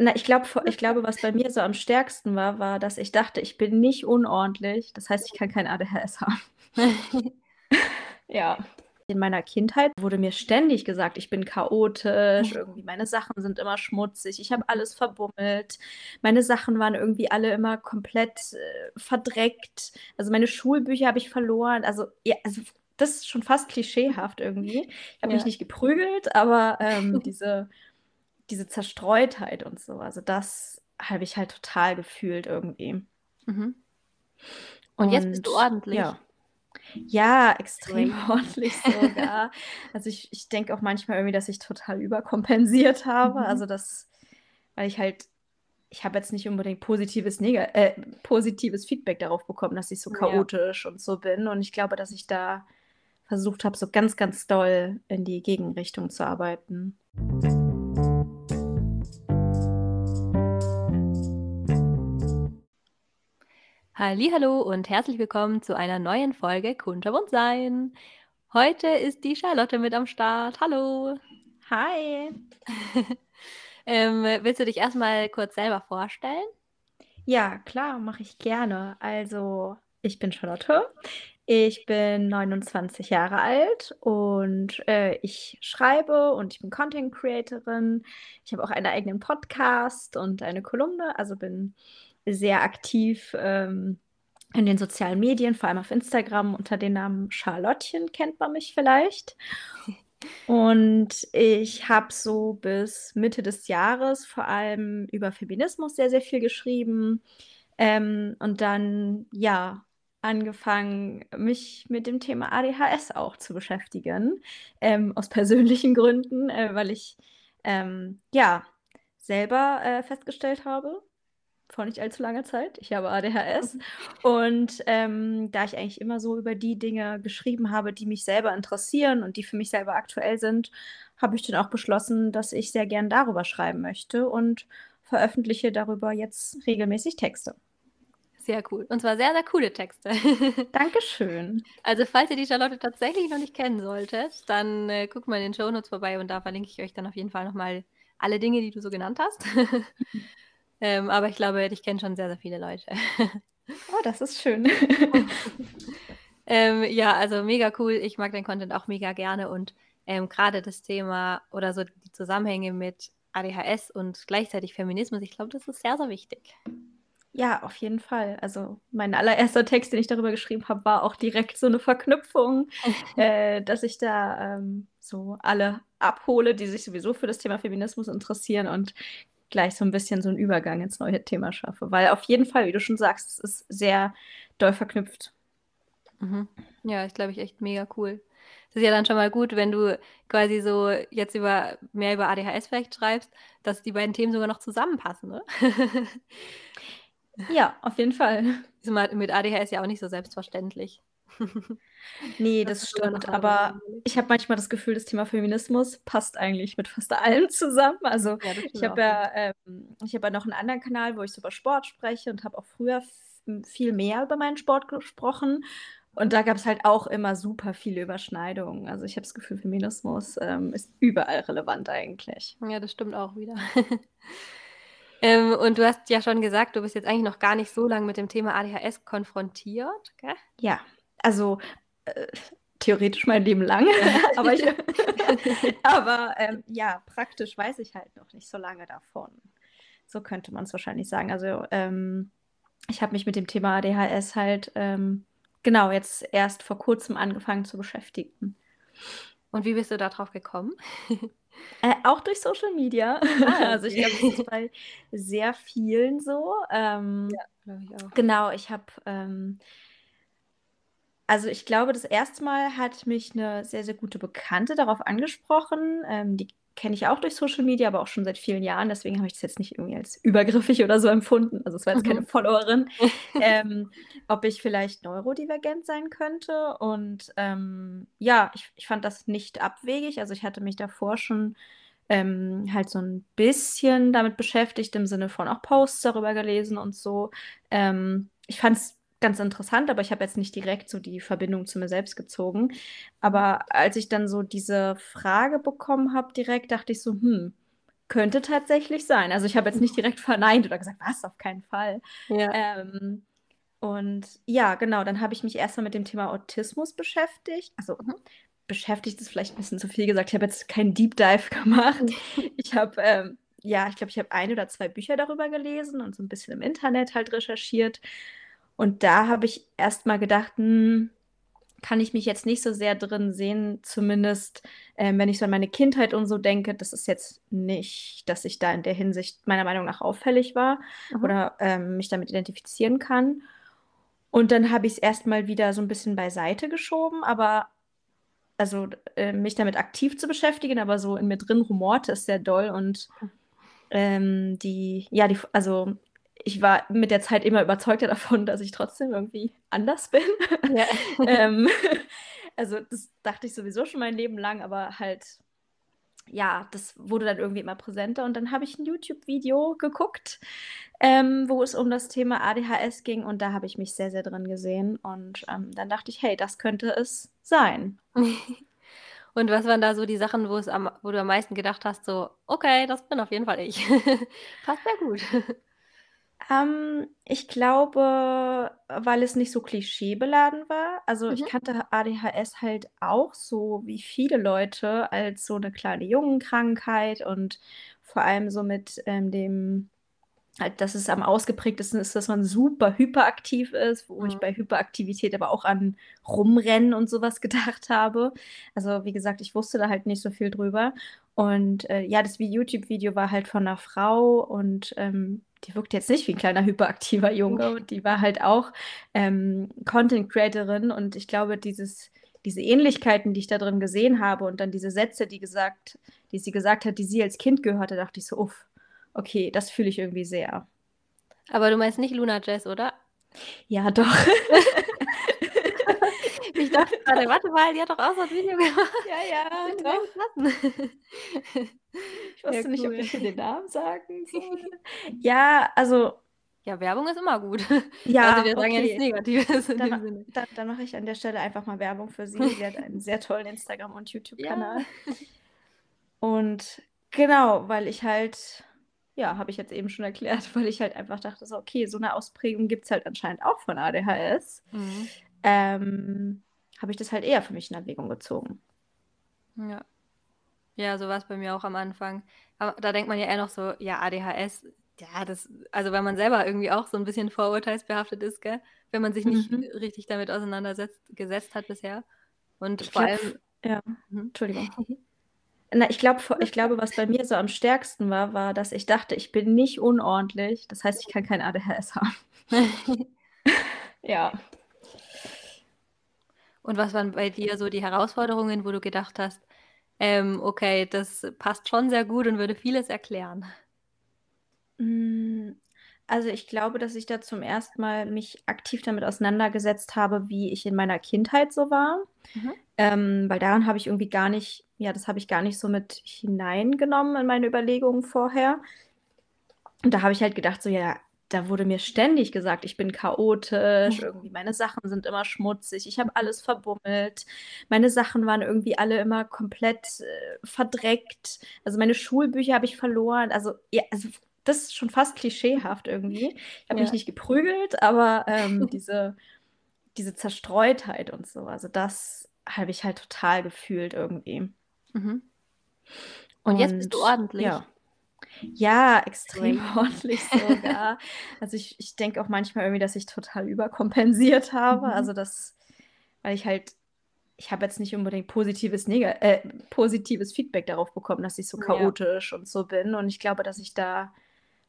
Na, ich glaube, ich glaube, was bei mir so am stärksten war, war, dass ich dachte, ich bin nicht unordentlich. Das heißt, ich kann kein ADHS haben. ja. In meiner Kindheit wurde mir ständig gesagt, ich bin chaotisch, irgendwie meine Sachen sind immer schmutzig, ich habe alles verbummelt, meine Sachen waren irgendwie alle immer komplett äh, verdreckt. Also meine Schulbücher habe ich verloren. Also, ja, also das ist schon fast klischeehaft irgendwie. Ich habe ja. mich nicht geprügelt, aber ähm, diese diese Zerstreutheit und so. Also das habe ich halt total gefühlt irgendwie. Mhm. Und, und, jetzt bist du ordentlich. Ja, ja extrem ordentlich sogar. also ich, ich denke auch manchmal irgendwie, dass ich total überkompensiert habe. Mhm. Also das, weil ich halt, ich habe jetzt nicht unbedingt positives, Neg äh, positives Feedback darauf bekommen, dass ich so chaotisch ja. und so bin. Und ich glaube, dass ich da versucht habe, so ganz, ganz doll in die Gegenrichtung zu arbeiten. Hallo und herzlich willkommen zu einer neuen Folge Kunterbunt sein. Heute ist die Charlotte mit am Start. Hallo. Hi. ähm, willst du dich erstmal kurz selber vorstellen? Ja, klar, mache ich gerne. Also, ich bin Charlotte. Ich bin 29 Jahre alt und äh, ich schreibe und ich bin Content Creatorin. Ich habe auch einen eigenen Podcast und eine Kolumne, also bin sehr aktiv ähm, in den sozialen Medien, vor allem auf Instagram unter dem Namen Charlottchen kennt man mich vielleicht. Und ich habe so bis Mitte des Jahres vor allem über Feminismus sehr, sehr viel geschrieben. Ähm, und dann, ja, angefangen, mich mit dem Thema ADHS auch zu beschäftigen. Ähm, aus persönlichen Gründen, äh, weil ich, ähm, ja, selber äh, festgestellt habe, vor nicht allzu langer Zeit. Ich habe ADHS. Und ähm, da ich eigentlich immer so über die Dinge geschrieben habe, die mich selber interessieren und die für mich selber aktuell sind, habe ich dann auch beschlossen, dass ich sehr gern darüber schreiben möchte und veröffentliche darüber jetzt regelmäßig Texte. Sehr cool. Und zwar sehr, sehr coole Texte. Dankeschön. Also, falls ihr die Charlotte tatsächlich noch nicht kennen solltet, dann äh, guckt mal in den Show Notes vorbei und da verlinke ich euch dann auf jeden Fall nochmal alle Dinge, die du so genannt hast. Ähm, aber ich glaube, dich kennen schon sehr, sehr viele Leute. oh, das ist schön. ähm, ja, also mega cool. Ich mag deinen Content auch mega gerne und ähm, gerade das Thema oder so die Zusammenhänge mit ADHS und gleichzeitig Feminismus, ich glaube, das ist sehr, sehr wichtig. Ja, auf jeden Fall. Also mein allererster Text, den ich darüber geschrieben habe, war auch direkt so eine Verknüpfung, äh, dass ich da ähm, so alle abhole, die sich sowieso für das Thema Feminismus interessieren und gleich so ein bisschen so einen Übergang ins neue Thema schaffe. Weil auf jeden Fall, wie du schon sagst, es ist sehr doll verknüpft. Mhm. Ja, ist, glaube ich, echt mega cool. Das ist ja dann schon mal gut, wenn du quasi so jetzt über mehr über ADHS vielleicht schreibst, dass die beiden Themen sogar noch zusammenpassen, ne? ja, auf jeden Fall. Ist mit ADHS ja auch nicht so selbstverständlich. Nee, das, das stimmt. Aber ich habe manchmal das Gefühl, das Thema Feminismus passt eigentlich mit fast allem zusammen. Also ja, ich habe ja, ähm, ich habe ja noch einen anderen Kanal, wo ich so über Sport spreche und habe auch früher viel mehr über meinen Sport gesprochen. Und da gab es halt auch immer super viele Überschneidungen. Also ich habe das Gefühl, Feminismus ähm, ist überall relevant eigentlich. Ja, das stimmt auch wieder. ähm, und du hast ja schon gesagt, du bist jetzt eigentlich noch gar nicht so lange mit dem Thema ADHS konfrontiert, gell? Ja, also äh, theoretisch mein Leben lang, aber, ich, aber ähm, ja, praktisch weiß ich halt noch nicht so lange davon. So könnte man es wahrscheinlich sagen. Also ähm, ich habe mich mit dem Thema ADHS halt ähm, genau jetzt erst vor kurzem angefangen zu beschäftigen. Und wie bist du darauf gekommen? Äh, auch durch Social Media. Ah, also ich glaube, das ist bei sehr vielen so. Ähm, ja, glaube ich auch. Genau, ich habe ähm, also ich glaube, das erste Mal hat mich eine sehr, sehr gute Bekannte darauf angesprochen. Ähm, die kenne ich auch durch Social Media, aber auch schon seit vielen Jahren. Deswegen habe ich das jetzt nicht irgendwie als übergriffig oder so empfunden. Also es war jetzt keine mhm. Followerin. ähm, ob ich vielleicht neurodivergent sein könnte. Und ähm, ja, ich, ich fand das nicht abwegig. Also ich hatte mich davor schon ähm, halt so ein bisschen damit beschäftigt, im Sinne von auch Posts darüber gelesen und so. Ähm, ich fand es ganz interessant, aber ich habe jetzt nicht direkt so die Verbindung zu mir selbst gezogen. Aber als ich dann so diese Frage bekommen habe, direkt dachte ich so, hm, könnte tatsächlich sein. Also ich habe jetzt nicht direkt verneint oder gesagt, was, auf keinen Fall. Ja. Ähm, und ja, genau, dann habe ich mich erstmal mit dem Thema Autismus beschäftigt. Also Mhm. beschäftigt ist vielleicht ein bisschen zu viel gesagt. Ich habe jetzt keinen Deep Dive gemacht. Ich habe, ähm, ja, ich glaube, ich habe ein oder zwei Bücher darüber gelesen und so ein bisschen im Internet halt recherchiert. Und da habe ich erstmal gedacht, hm, kann ich mich jetzt nicht so sehr drin sehen, zumindest ähm, wenn ich so an meine Kindheit und so denke, das ist jetzt nicht, dass ich da in der Hinsicht meiner Meinung nach auffällig war Mhm. oder ähm, mich damit identifizieren kann. Und dann habe ich es erstmal wieder so ein bisschen beiseite geschoben, aber also äh, mich damit aktiv zu beschäftigen, aber so in mir drin rumorte es sehr doll und ähm, die, ja, die, also ich war mit der Zeit immer überzeugter davon, dass ich trotzdem irgendwie anders bin. Ja. ähm, also das dachte ich sowieso schon mein Leben lang, aber halt, ja, das wurde dann irgendwie immer präsenter. Und dann habe ich ein YouTube-Video geguckt, ähm, wo es um das Thema ADHS ging und da habe ich mich sehr, sehr drin gesehen. Und ähm, dann dachte ich, hey, das könnte es sein. Und was waren da so die Sachen, wo es am, wo du am meisten gedacht hast, so, okay, das bin auf jeden Fall ich. Passt sehr gut. Ähm, ich glaube, weil es nicht so klischeebeladen war. Also ich Mhm. kannte ADHS halt auch so wie viele Leute als so eine kleine Jungenkrankheit und vor allem so mit ähm, dem, halt, dass es am ausgeprägtesten ist, dass man super hyperaktiv ist, wo ich Mhm. bei Hyperaktivität aber auch an Rumrennen und sowas gedacht habe. Also wie gesagt, ich wusste da halt nicht so viel drüber. Und äh, ja, das YouTube-Video war halt von einer Frau und ähm, die wirkt jetzt nicht wie ein kleiner hyperaktiver Junge. Und die war halt auch ähm, Content-Creatorin und ich glaube, dieses, diese Ähnlichkeiten, die ich da drin gesehen habe und dann diese Sätze, die gesagt, die sie gesagt hat, die sie als Kind gehört hat, dachte ich so, uff, okay, das fühle ich irgendwie sehr. Aber du meinst nicht Luna Jazz, oder? Ja, doch. Ich dachte gerade, warte mal, die hat doch auch so ein Video gemacht. Ja, ja, Könnte doch. Ich wusste Ja, nicht, ob cool. ich hier den Namen sagen soll. Ja, also, Ja, Werbung ist immer gut. ja, Also wir sagen ja nichts okay. Negatives in Dann, dem Sinne. dann, dann mache ich an der Stelle einfach mal Werbung für sie. Sie hat einen sehr tollen Instagram- und YouTube-Kanal. Ja. Und genau, weil ich halt, ja, habe ich jetzt eben schon erklärt, weil ich halt einfach dachte, so, okay, so eine Ausprägung gibt es halt anscheinend auch von ADHS. Mhm. Ähm, habe ich das halt eher für mich in Erwägung gezogen. Ja. Ja, so war es bei mir auch am Anfang. Aber da denkt man ja eher noch so, ja, ADHS, ja, das, also wenn man selber irgendwie auch so ein bisschen vorurteilsbehaftet ist, gell? Wenn man sich nicht Mhm. richtig damit auseinandersetzt, gesetzt hat bisher. Und Ich vor glaube, allem, ja, Mhm. Entschuldigung. Na, ich glaube, ich glaube, was bei mir so am stärksten war, war, dass ich dachte, ich bin nicht unordentlich. Das heißt, ich kann kein ADHS haben. Ja. Und was waren bei dir so die Herausforderungen, wo du gedacht hast, ähm, okay, das passt schon sehr gut und würde vieles erklären? Mm, Also ich glaube, dass ich da zum ersten Mal mich aktiv damit auseinandergesetzt habe, wie ich in meiner Kindheit so war. Mhm. Ähm, weil daran habe ich irgendwie gar nicht, ja, das habe ich gar nicht so mit hineingenommen in meine Überlegungen vorher. Und da habe ich halt gedacht, so, ja, da wurde mir ständig gesagt, ich bin chaotisch, irgendwie meine Sachen sind immer schmutzig, ich habe alles verbummelt, meine Sachen waren irgendwie alle immer komplett äh, verdreckt, also meine Schulbücher habe ich verloren, also ja, also das ist schon fast klischeehaft irgendwie. Ich habe mich Ja. nicht geprügelt, aber ähm, diese, diese Zerstreutheit und so, also das habe ich halt total gefühlt irgendwie. Mhm. Und jetzt bist du Und ordentlich. ja. Ja, extrem Great. ordentlich sogar. Also ich, ich denke auch manchmal irgendwie, dass ich total überkompensiert habe. Mhm. Also das, weil ich halt, ich habe jetzt nicht unbedingt positives, Neg äh, positives Feedback darauf bekommen, dass ich so Ja. chaotisch und so bin. Und ich glaube, dass ich da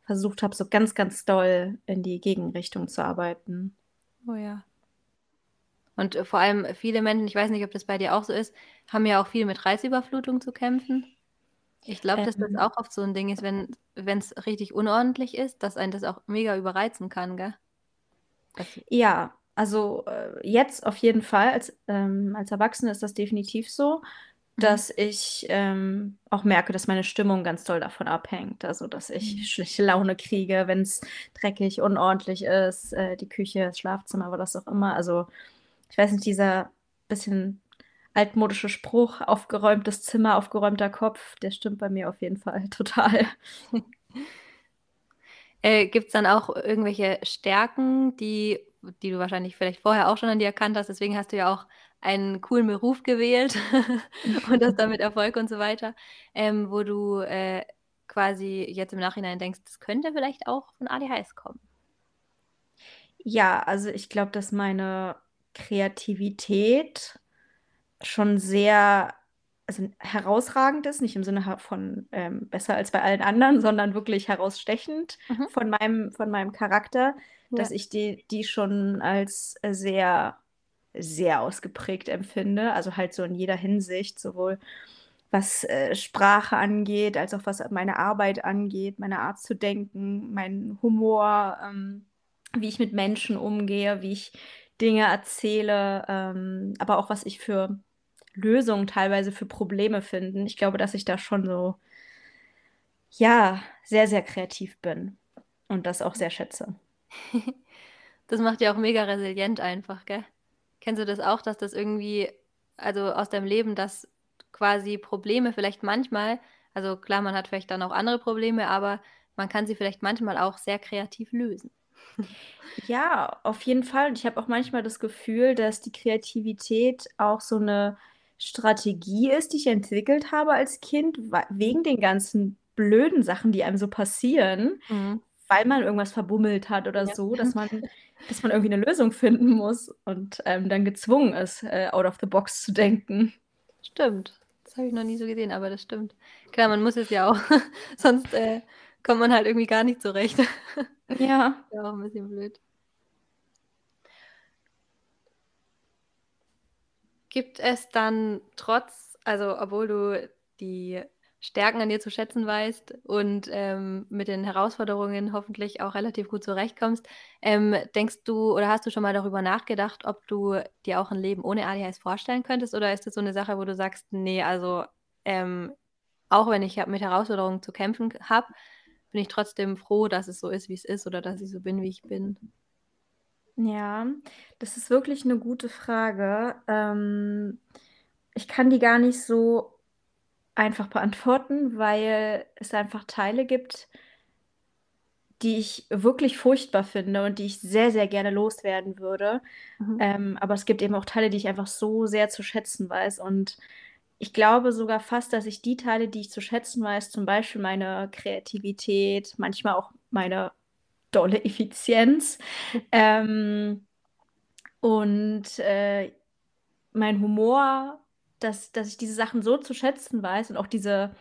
versucht habe, so ganz, ganz doll in die Gegenrichtung zu arbeiten. Oh ja. Und äh, vor allem viele Menschen, ich weiß nicht, ob das bei dir auch so ist, haben ja auch viel mit Reizüberflutung zu kämpfen. Ich glaube, dass das Ähm, auch oft so ein Ding ist, wenn es richtig unordentlich ist, dass einen das auch mega überreizen kann, gell? Das, Ja, also äh, jetzt auf jeden Fall, als, ähm, als Erwachsene ist das definitiv so, mhm. dass ich ähm, auch merke, dass meine Stimmung ganz doll davon abhängt. Also, dass Mhm. ich schlechte Laune kriege, wenn es dreckig, unordentlich ist, äh, die Küche, das Schlafzimmer, was auch immer. Also, ich weiß nicht, dieser bisschen altmodische Spruch: „Aufgeräumtes Zimmer, aufgeräumter Kopf“, der stimmt bei mir auf jeden Fall total. Äh, gibt's dann auch irgendwelche Stärken, die die du wahrscheinlich vielleicht vorher auch schon an dir erkannt hast, deswegen hast du ja auch einen coolen Beruf gewählt und hast damit Erfolg und so weiter, ähm, wo du, äh, quasi jetzt im Nachhinein denkst, das könnte vielleicht auch von ADHS kommen? Ja, also ich glaube, dass meine Kreativität schon sehr also herausragend ist, nicht im Sinne von, ähm, besser als bei allen anderen, sondern wirklich herausstechend Mhm. von meinem von meinem Charakter, Ja. dass ich die die schon als sehr, sehr ausgeprägt empfinde. Also halt so in jeder Hinsicht, sowohl was, äh, Sprache angeht, als auch was meine Arbeit angeht, meine Art zu denken, mein Humor, ähm, wie ich mit Menschen umgehe, wie ich Dinge erzähle, ähm, aber auch was ich für Lösungen teilweise für Probleme finden. Ich glaube, dass ich da schon so ja, sehr, sehr kreativ bin und das auch sehr schätze. Das macht dich auch mega resilient einfach, gell? Kennst du das auch, dass das irgendwie also aus deinem Leben, dass quasi Probleme vielleicht manchmal also klar, man hat vielleicht dann auch andere Probleme, aber man kann sie vielleicht manchmal auch sehr kreativ lösen? Ja, auf jeden Fall. Und ich habe auch manchmal das Gefühl, dass die Kreativität auch so 'ne Strategie ist, die ich entwickelt habe als Kind, wegen den ganzen blöden Sachen, die einem so passieren, Mhm. weil man irgendwas verbummelt hat oder Ja. so, dass man dass man irgendwie 'ne Lösung finden muss und, ähm, dann gezwungen ist, äh, out of the box zu denken. Stimmt. Das habe ich noch nie so gesehen, aber das stimmt. Klar, man muss es ja auch, sonst, äh, kommt man halt irgendwie gar nicht zurecht. Ja. Wäre auch 'n bisschen blöd. Gibt es dann trotz also obwohl du die Stärken an dir zu schätzen weißt und, ähm, mit den Herausforderungen hoffentlich auch relativ gut zurechtkommst, ähm, denkst du oder hast du schon mal darüber nachgedacht, ob du dir auch 'n Leben ohne ADHS vorstellen könntest oder ist das so 'ne Sache, wo du sagst: „Ne, also, ähm, auch wenn ich mit Herausforderungen zu kämpfen habe, bin ich trotzdem froh, dass es so ist, wie es ist oder dass ich so bin, wie ich bin?“ Ja, das ist wirklich 'ne gute Frage. Ähm, ich kann die gar nicht so einfach beantworten, weil es einfach Teile gibt die ich wirklich furchtbar finde und die ich sehr, sehr gerne loswerden würde. Mhm. Ähm, aber es gibt eben auch Teile, die ich einfach so sehr zu schätzen weiß. Und ich glaube sogar fast, dass ich die Teile, die ich zu schätzen weiß, zum Beispiel meine Kreativität, manchmal auch meine dolle Effizienz, ähm, und, äh, mein Humor, dass dass ich diese Sachen so zu schätzen weiß und auch diese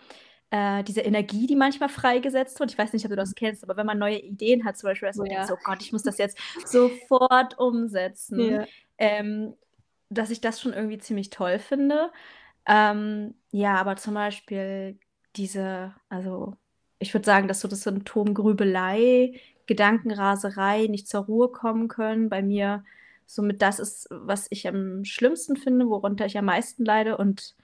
äh, diese Energie, die manchmal freigesetzt wird. Ich weiß nicht, ob du Mhm. das kennst, aber wenn man neue Ideen hat, zum Beispiel, dass man denkt ja. „Oh Gott, ich muss das jetzt sofort umsetzen“, Ja. ähm, dass ich das schon irgendwie ziemlich toll finde. Ähm, ja, aber zum Beispiel diese also, ich würde sagen, dass so das Symptom Grübelei, Gedankenraserei, nicht zur Ruhe kommen können bei mir somit das ist, was ich am schlimmsten finde, worunter ich am meisten leide. Und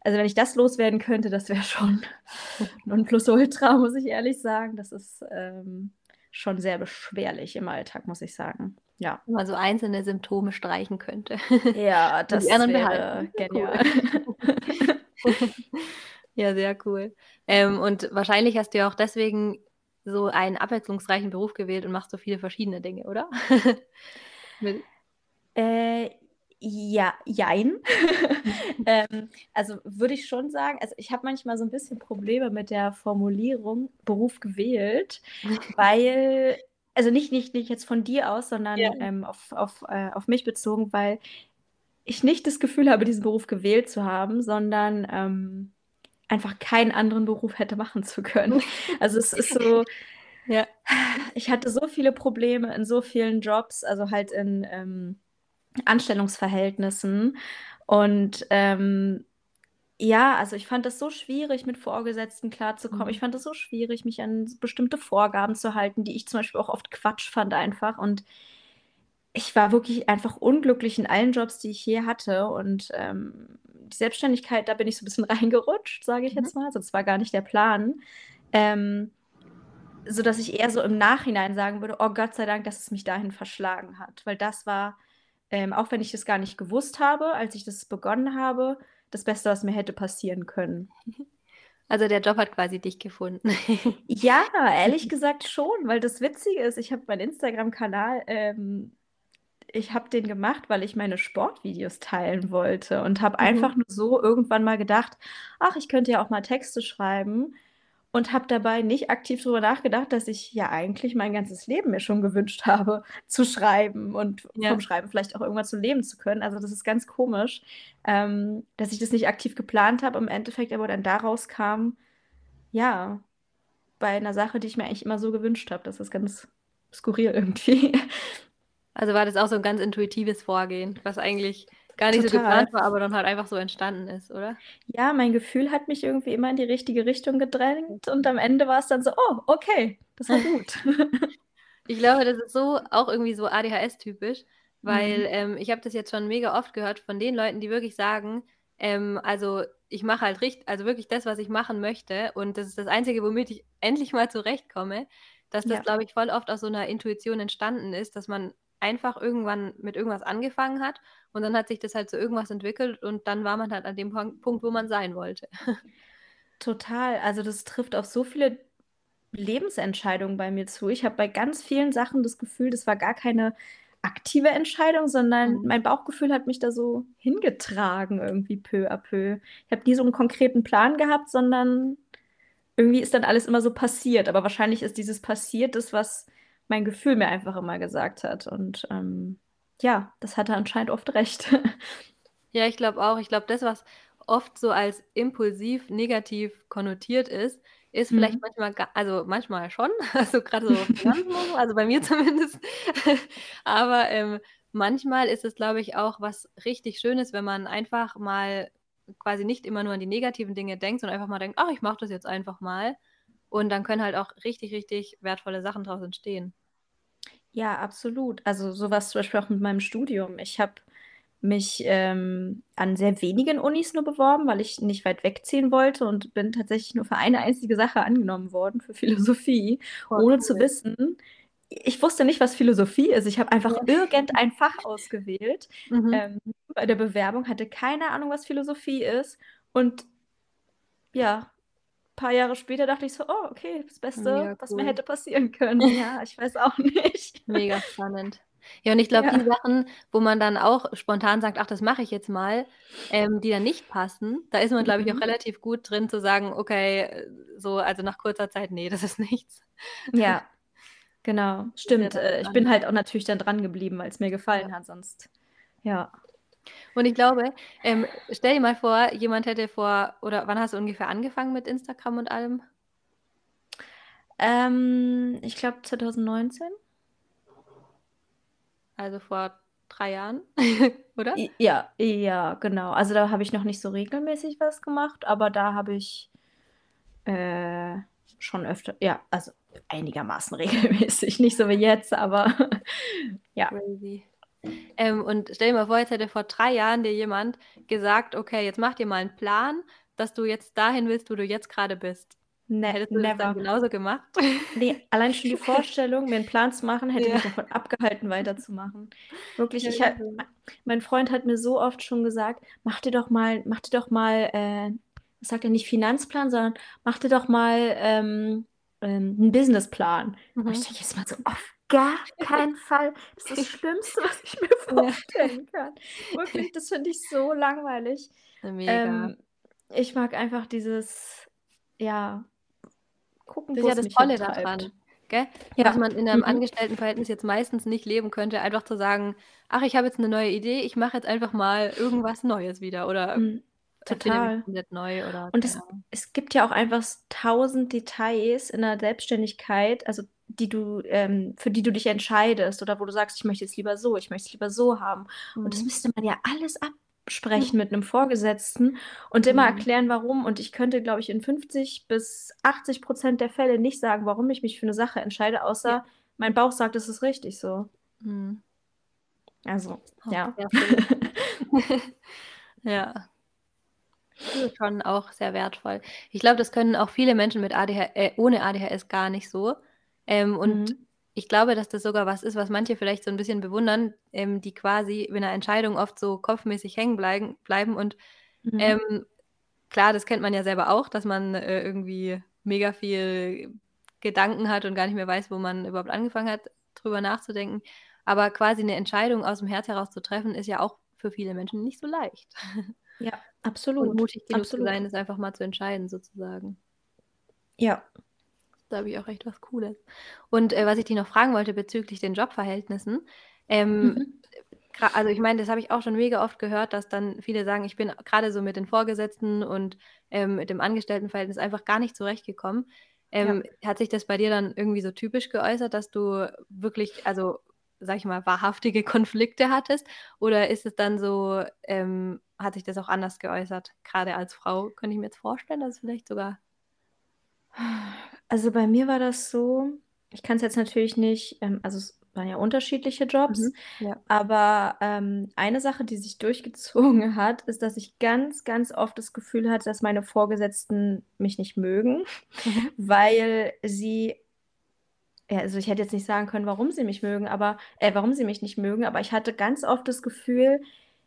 also, wenn ich das loswerden könnte, das wäre schon Nonplusultra, muss ich ehrlich sagen. Das ist, ähm, schon sehr beschwerlich im Alltag, muss ich sagen. Ja. Wenn man so einzelne Symptome streichen könnte Ja, und die das anderen wäre behalten. Cool. genial. Ja, sehr cool. Ähm, und wahrscheinlich hast du ja auch deswegen so einen abwechslungsreichen Beruf gewählt und machst so viele verschiedene Dinge, oder? Mit Äh, ja, jein. Ähm, also, würde ich schon sagen also, ich habe manchmal so 'n bisschen Probleme mit der Formulierung „Beruf gewählt“, weil also, nicht nicht nicht jetzt von dir aus, Ja. sondern, ähm, auf auf äh, auf mich bezogen, weil ich nicht das Gefühl habe, diesen Beruf gewählt zu haben, sondern, ähm, einfach keinen anderen Beruf hätte machen zu können. Also, es ist so Ja. ich hatte so viele Probleme in so vielen Jobs, also halt in, ähm, Anstellungsverhältnissen. Und, ähm, ja, also, ich fand das so schwierig, mit Vorgesetzten klarzukommen. Ich Mhm. fand das so schwierig, mich an s bestimmte Vorgaben zu halten, die ich zum Beispiel auch oft Quatsch fand einfach. Und ich war wirklich einfach unglücklich in allen Jobs, die ich je hatte. Und, ähm, die Selbstständigkeit, da bin ich so 'n bisschen reingerutscht, sage ich Mhm. jetzt mal. Also, das war gar nicht der Plan. Ähm, sodass ich eher so im Nachhinein sagen würde: „Oh, Gott sei Dank, dass es mich dahin verschlagen hat“, weil das war ähm, auch wenn ich das gar nicht gewusst habe, als ich das begonnen habe, das Beste, was mir hätte passieren können. Also der Job hat quasi dich gefunden. Ja, ehrlich gesagt schon, weil das Witzige ist, ich habe meinen Instagram-Kanal, ähm, ich habe den gemacht, weil ich meine Sportvideos teilen wollte und habe Mhm. einfach nur so irgendwann mal gedacht, ach, ich könnte ja auch mal Texte schreiben und habe dabei nicht aktiv darüber nachgedacht, dass ich ja eigentlich mein ganzes Leben mir schon gewünscht habe, zu schreiben und Ja. vom Schreiben vielleicht auch irgendwann zu leben zu können. Also das ist ganz komisch, ähm, dass ich das nicht aktiv geplant habe, im Endeffekt aber dann daraus kam, ja, bei einer Sache, die ich mir eigentlich immer so gewünscht habe. Das ist ganz skurril irgendwie. Also war das auch so ein ganz intuitives Vorgehen, was eigentlich gar nicht so Total. geplant war, aber dann halt einfach so entstanden ist, oder? Ja, mein Gefühl hat mich irgendwie immer in die richtige Richtung gedrängt und am Ende war es dann so, oh, okay, das war gut. Ich glaube, das ist so auch irgendwie so ADHS-typisch, weil Mhm. ähm, ich habe das jetzt schon mega oft gehört von den Leuten, die wirklich sagen, ähm, also ich mache halt richtig, also wirklich das, was ich machen möchte und das ist das Einzige, womit ich endlich mal zurechtkomme, dass das, Ja. glaube ich, voll oft aus so einer Intuition entstanden ist, dass man einfach irgendwann mit irgendwas angefangen hat und dann hat sich das halt zu irgendwas entwickelt und dann war man halt an dem Punkt, wo man sein wollte. Total. Also das trifft auf so viele Lebensentscheidungen bei mir zu. Ich habe bei ganz vielen Sachen das Gefühl, das war gar keine aktive Entscheidung, sondern Mhm. mein Bauchgefühl hat mich da so hingetragen, irgendwie peu à peu. Ich habe nie so einen konkreten Plan gehabt, sondern irgendwie ist dann alles immer so passiert. Aber wahrscheinlich ist dieses passiert das, was mein Gefühl mir einfach immer gesagt hat. Und ähm, ja, das hatte anscheinend oft recht. Ja, ich glaube auch. Ich glaube, das, was oft so als impulsiv negativ konnotiert ist, ist vielleicht Mhm. manchmal, ga- also manchmal schon, also gerade so, also bei mir zumindest. Aber ähm, manchmal ist es, glaube ich, auch was richtig Schönes, wenn man einfach mal quasi nicht immer nur an die negativen Dinge denkt, sondern einfach mal denkt, ach, ich mache das jetzt einfach mal. Und dann können halt auch richtig, richtig wertvolle Sachen daraus entstehen. Ja, absolut. Also sowas zum Beispiel auch mit meinem Studium. Ich habe mich ähm, an sehr wenigen Unis nur beworben, weil ich nicht weit wegziehen wollte und bin tatsächlich nur für eine einzige Sache angenommen worden, für Philosophie, Voll ohne zu cool. wissen. Ich wusste nicht, was Philosophie ist. Ich habe einfach Ja. irgendein Fach ausgewählt Mhm. ähm, bei der Bewerbung, hatte keine Ahnung, was Philosophie ist. Und ja, paar Jahre später dachte ich so, oh, okay, das Beste, Mega was mir hätte passieren können. Ja, ich weiß auch nicht. Mega spannend. Ja, und ich glaube, Ja. die Sachen, wo man dann auch spontan sagt, ach, das mache ich jetzt mal, ähm, die dann nicht passen, da ist man, glaube ich, auch Mhm. relativ gut drin zu sagen, okay, so, also nach kurzer Zeit, nee, das ist nichts. Ja, genau. Ja Stimmt. dann Äh, ich bin halt auch natürlich dann dran geblieben, weil es mir gefallen hat, sonst. Ja. Und ich glaube, ähm, stell dir mal vor, jemand hätte vor, oder wann hast du ungefähr angefangen mit Instagram und allem? Ähm, ich glaube 2019. Also vor drei Jahren, oder? Ja, ja, genau. Also da habe ich noch nicht so regelmäßig was gemacht, aber da habe ich äh, schon öfter, ja, also einigermaßen regelmäßig. Nicht so wie jetzt, aber ja. Crazy. Ähm, und stell dir mal vor, jetzt hätte vor drei Jahren dir jemand gesagt, okay, jetzt mach dir mal einen Plan, dass du jetzt dahin willst, wo du jetzt gerade bist. Ne Hättest du das dann never. genauso gemacht? Nee, allein schon die Vorstellung, mir einen Plan zu machen, hätte Ja. mich davon abgehalten, weiterzumachen. Wirklich, ich hab, mein Freund hat mir so oft schon gesagt, mach dir doch mal, mach dir doch mal, äh, was sagt er nicht Finanzplan, sondern mach dir doch mal ähm, ähm, einen Businessplan. Und ich Mhm. denke jetzt mal so, auf gar keinen Fall. Das ist das Schlimmste, was ich mir Ja. vorstellen kann. Wirklich, das finde ich so langweilig. Mega. Ähm, ich mag einfach dieses, ja, gucken, Das ist ja das Tolle daran, gell? Ja. Was man in einem Mhm. Angestelltenverhältnis jetzt meistens nicht leben könnte, einfach zu sagen, ach, ich habe jetzt eine neue Idee, ich mache jetzt einfach mal irgendwas Neues wieder oder Mhm. Total. komplett neu oder Und keine es, es gibt ja auch einfach tausend Details in der Selbstständigkeit, also die du, ähm, für die du dich entscheidest oder wo du sagst, ich möchte es lieber so, ich möchte es lieber so haben. Und das Mhm. müsste man ja alles absprechen mit einem Vorgesetzten und immer Mhm. erklären, warum. Und ich könnte, glaube ich, in 50 bis 80 Prozent der Fälle nicht sagen, warum ich mich für eine Sache entscheide, Ja. außer mein Bauch sagt, es ist richtig so. Mhm. Also, Oh, ja. Ja. Schon auch sehr wertvoll. Ich glaube, das können auch viele Menschen mit ADH äh, ohne ADHS gar nicht so. Ähm, und Mhm. ich glaube, dass das sogar was ist, was manche vielleicht so 'n bisschen bewundern, ähm, die quasi mit 'ner Entscheidung oft so kopfmäßig hängen bleiben bleiben und, Mhm. ähm, klar, das kennt man ja selber auch, dass man, äh, irgendwie mega viel Gedanken hat und gar nicht mehr weiß, wo man überhaupt angefangen hat, drüber nachzudenken. Aber quasi 'ne Entscheidung aus'm Herz heraus zu treffen, ist ja auch für viele Menschen nicht so leicht. Ja, Und absolut, mutig genug zu absolut. sein, es einfach mal zu entscheiden sozusagen. Ja. Da habe ich auch echt was Cooles. Und, äh, was ich dich noch fragen wollte bezüglich den Jobverhältnissen, ähm, Mhm. also, ich meine, das habe ich auch schon mega oft gehört, dass dann viele sagen: „Ich bin grade so mit den Vorgesetzten und, ähm, mit dem Angestelltenverhältnis einfach gar nicht zurechtgekommen.“ Ja. Ähm, hat sich das bei dir dann irgendwie so typisch geäußert, dass du wirklich, also, sage ich mal, wahrhaftige Konflikte hattest? Oder ist es dann so ähm, hat sich das auch anders geäußert? Grade als Frau könnte ich mir jetzt vorstellen, dass es vielleicht sogar Also, bei mir war das so ich kann's jetzt natürlich nicht ähm, also, es waren ja unterschiedliche Jobs, Mhm, ja. aber, ähm, eine Sache, die sich durchgezogen hat, ist, dass ich ganz, ganz oft das Gefühl hatte, dass meine Vorgesetzten mich nicht mögen, Mhm. weil sie ja, also, ich hätte jetzt nicht sagen können, warum sie mich mögen, aber äh, warum sie mich nicht mögen, aber ich hatte ganz oft das Gefühl,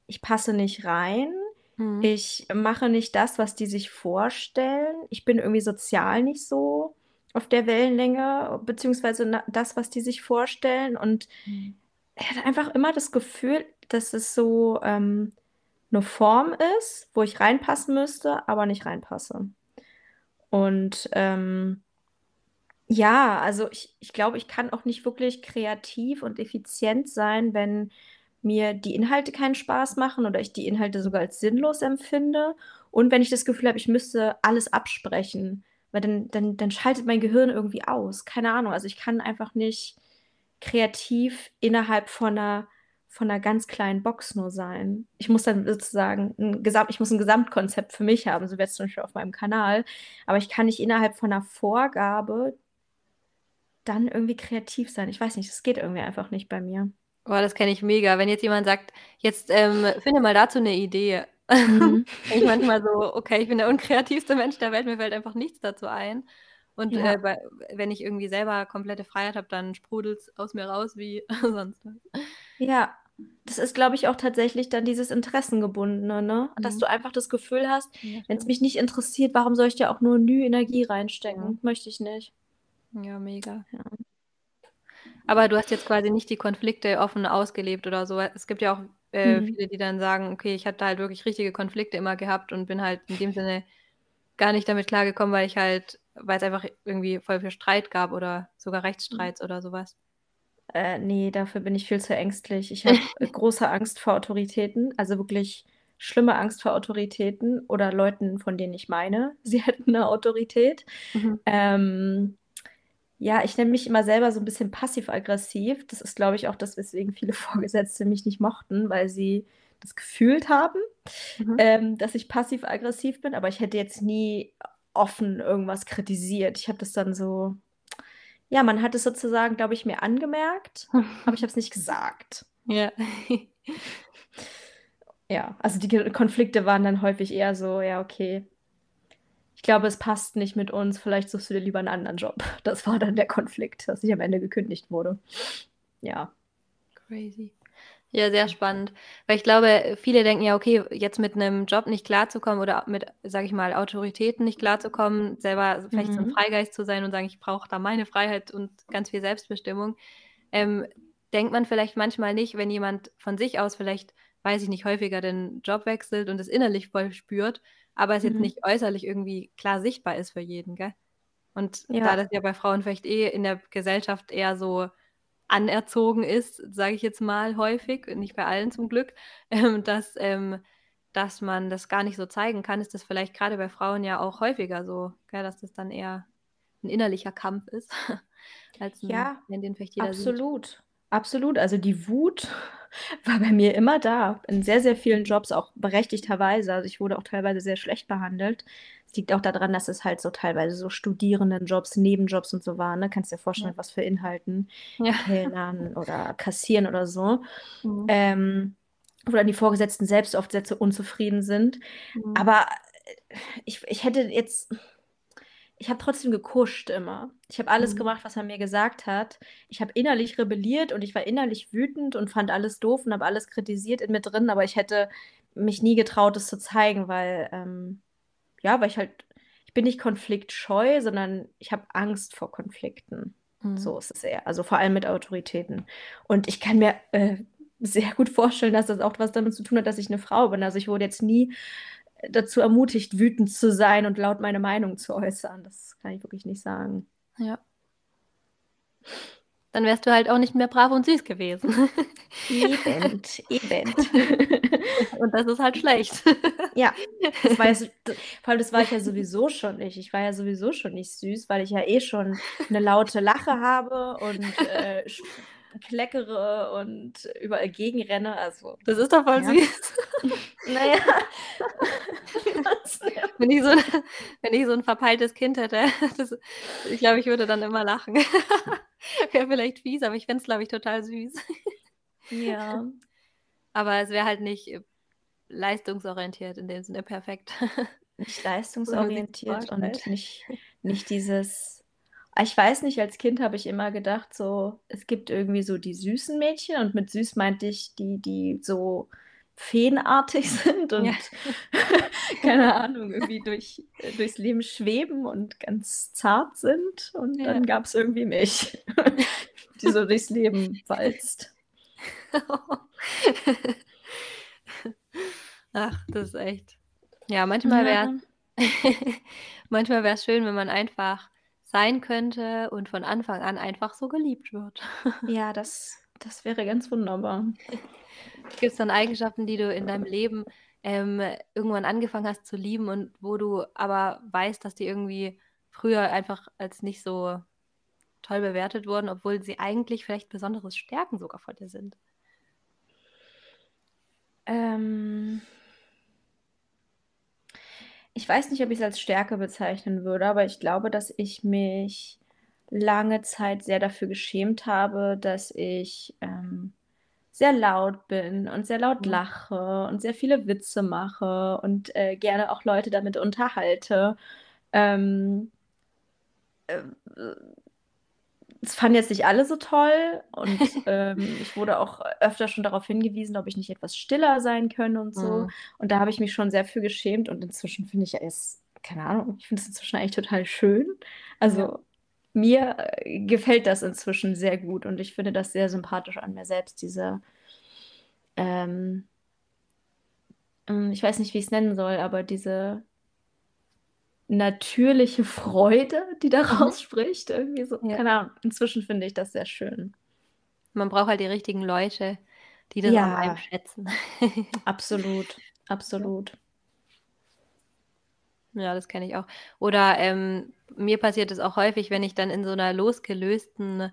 ich passe nicht rein. Mhm. Ich mache nicht das, was die sich vorstellen. Ich bin irgendwie sozial nicht so auf der Wellenlänge, beziehungsweise, das, was die sich vorstellen. Und Mhm. ich hatte einfach immer das Gefühl, dass es so, ähm, 'ne Form ist, wo ich reinpassen müsste, aber nicht reinpasse. Und, ähm ja, also, ich ich glaube, ich kann auch nicht wirklich kreativ und effizient sein, wenn mir die Inhalte keinen Spaß machen oder ich die Inhalte sogar als sinnlos empfinde und wenn ich das Gefühl habe, ich müsste alles absprechen, weil dann dann dann schaltet mein Gehirn irgendwie aus. Keine Ahnung. Also, ich kann einfach nicht kreativ innerhalb von 'ner von 'ner ganz kleinen Box nur sein. Ich muss dann sozusagen 'n Gesamt ich muss 'n Gesamtkonzept für mich haben, so wie jetzt zum Beispiel auf meinem Kanal. Aber ich kann nicht innerhalb von 'ner Vorgabe dann irgendwie kreativ sein. Ich weiß nicht, das geht irgendwie einfach nicht bei mir. Oh, das kenne ich mega. Wenn jetzt jemand sagt: „Jetzt, ähm, finde mal dazu 'ne Idee.“ Mhm. Ich manchmal so: „Okay, ich bin der unkreativste Mensch der Welt, mir fällt einfach nichts dazu ein.“ Und, äh, Ja. bei wenn ich irgendwie selber komplette Freiheit habe, dann sprudelt's aus mir raus wie sonst was. Ja, das ist, glaube ich, auch tatsächlich dann dieses Interessengebundene, ne? Dass Mhm. du einfach das Gefühl hast: Ja, „Wenn's stimmt. mich nicht interessiert, warum soll ich da auch nur Mühe, Energie reinstecken? Möchte ich nicht.“ Ja, mega. Ja. Aber du hast jetzt quasi nicht die Konflikte offen ausgelebt oder so? Es gibt ja auch, äh, Mhm. viele, die dann sagen: „Okay, ich habe da halt wirklich richtige Konflikte immer gehabt und bin halt in dem Sinne gar nicht damit klargekommen, weil ich halt weil's einfach irgendwie voll viel Streit gab oder sogar Mhm. Rechtsstreits oder so was.“ Äh, ne, dafür bin ich viel zu ängstlich. Ich habe, große Angst vor Autoritäten, also, wirklich schlimme Angst vor Autoritäten oder Leuten, von denen ich meine, sie hätten 'ne Autorität. Mhm. Ähm, ja, ich nenne mich immer selber so 'n bisschen passiv-aggressiv. Das ist, glaube ich, auch das, weswegen viele Vorgesetzte mich nicht mochten, weil sie das gefühlt haben, Mhm. ähm, dass ich passiv-aggressiv bin, aber ich hätte jetzt nie offen irgendwas kritisiert. Ich habe das dann so ja, man hat es sozusagen, glaube ich, mir angemerkt, aber ich habe es nicht gesagt. Ja. Ja, also, die Konflikte waren dann häufig eher so: „Ja, okay“ „ich glaube, es passt nicht mit uns, vielleicht suchst du dir lieber 'n anderen Job.“ Das war dann der Konflikt, dass ich am Ende gekündigt wurde. Ja. Crazy. Ja, sehr spannend. Weil ich glaube, viele denken ja: „Okay, jetzt mit 'nem Job nicht klarzukommen oder mit, sage ich mal, Autoritäten nicht klarzukommen, selber vielleicht so 'n Mhm. Freigeist zu sein und sagen: ‚Ich brauche da meine Freiheit und ganz viel Selbstbestimmung.‘“ Ähm, denkt man vielleicht manchmal nicht, wenn jemand von sich aus vielleicht, weiß ich nicht, häufiger den Job wechselt und es innerlich voll spürt, aber es jetzt Mhm. nicht äußerlich irgendwie klar sichtbar ist für jeden, gell? Und da Ja. das ja bei Frauen vielleicht eh in der Gesellschaft eher so anerzogen ist, sage ich jetzt mal häufig, nicht bei allen zum Glück, ähm, dass ähm, dass man das gar nicht so zeigen kann, ist das vielleicht grade bei Frauen ja auch häufiger so, gell, dass das dann eher 'n innerlicher Kampf ist, als 'n Ja, den vielleicht jeder sieht. absolut. Absolut. Also, die Wut war bei mir immer da, in sehr, sehr vielen. Jobs, auch berechtigterweise. Also, ich wurde auch teilweise sehr schlecht behandelt. Es liegt auch da dran, dass es halt so teilweise so Studierendenjobs, Nebenjobs und so waren, ne? Kannst dir vorstellen, Ja. was für Inhalten, Ja. Kellnern oder Kassieren oder so. Mhm. Ähm, wo dann die Vorgesetzten selbst oft sehr zu unzufrieden sind. Mhm. Aber, äh, ich ich hätte jetzt ich habe trotzdem gekuscht immer. Ich habe alles Mhm. gemacht, was er mir gesagt hat. Ich habe innerlich rebelliert und ich war innerlich wütend und fand alles doof und habe alles kritisiert in mir drin, aber ich hätte mich nie getraut, es zu zeigen, weil, ähm, ja, weil ich halt, ich bin nicht konfliktscheu, sondern ich habe Angst vor Konflikten. Mhm. So ist es eher. Also vor allem mit Autoritäten. Und ich kann mir äh, sehr gut vorstellen, dass das auch was damit zu tun hat, dass ich eine Frau bin. Also ich wurde jetzt nie dazu ermutigt, wütend zu sein und laut meine Meinung zu äußern. Das kann ich wirklich nicht sagen. Ja. Dann wärst du halt auch nicht mehr brav und süß gewesen. Eben, eben. Und das ist halt schlecht. Ja, das war jetzt, vor allem das war ich ja sowieso schon nicht. Ich war ja sowieso schon nicht süß, weil ich ja eh schon eine laute Lache habe und äh, kleckere und überall gegenrenne. Also, Das ist doch voll Ja. süß. naja. Wenn ich so, wenn ich so ein verpeiltes Kind hätte, das, ich glaube, ich würde dann immer lachen. wäre vielleicht fies, aber ich fände es, glaube ich, total süß. ja. Aber es wäre halt nicht äh, leistungsorientiert, in dem Sinne perfekt. nicht leistungsorientiert und nicht, nicht dieses. Ah, Ich weiß nicht, als Kind habe ich immer gedacht, so, es gibt irgendwie so die süßen Mädchen und mit süß meinte ich die, die so feenartig sind und Ja. keine Ahnung, irgendwie durch, durchs Leben schweben und ganz zart sind. Und Ja. dann gab es irgendwie mich, die so durchs Leben walzt. Ach, das ist echt. Ja, manchmal wäre manchmal wäre es schön, wenn man einfach sein könnte und von Anfang an einfach so geliebt wird. Ja, das, das wäre ganz wunderbar. Gibt es dann Eigenschaften, die du in deinem Leben ähm, irgendwann angefangen hast zu lieben und wo du aber weißt, dass die irgendwie früher einfach als nicht so toll bewertet wurden, obwohl sie eigentlich vielleicht besondere Stärken sogar von dir sind? Ähm, ich weiß nicht, ob ich es als Stärke bezeichnen würde, aber ich glaube, dass ich mich lange Zeit sehr dafür geschämt habe, dass ich ähm, sehr laut bin und sehr laut Mhm. lache und sehr viele Witze mache und äh, gerne auch Leute damit unterhalte. Ähm, äh, es fanden jetzt nicht alle so toll und ähm, ich wurde auch öfter schon darauf hingewiesen, ob ich nicht etwas stiller sein könne und so. Mhm. Und da habe ich mich schon sehr für geschämt und inzwischen finde ich es, keine Ahnung, ich finde es inzwischen eigentlich total schön. Also Ja. mir äh, gefällt das inzwischen sehr gut und ich finde das sehr sympathisch an mir selbst, diese, ähm, ähm, ich weiß nicht, wie ich es nennen soll, aber diese natürliche Freude, die daraus spricht, irgendwie so, Ja. keine Ahnung, inzwischen finde ich das sehr schön. Man braucht halt die richtigen Leute, die das an Ja. einem schätzen. Absolut, absolut. Ja, das kenne ich auch. Oder ähm, mir passiert es auch häufig, wenn ich dann in so einer losgelösten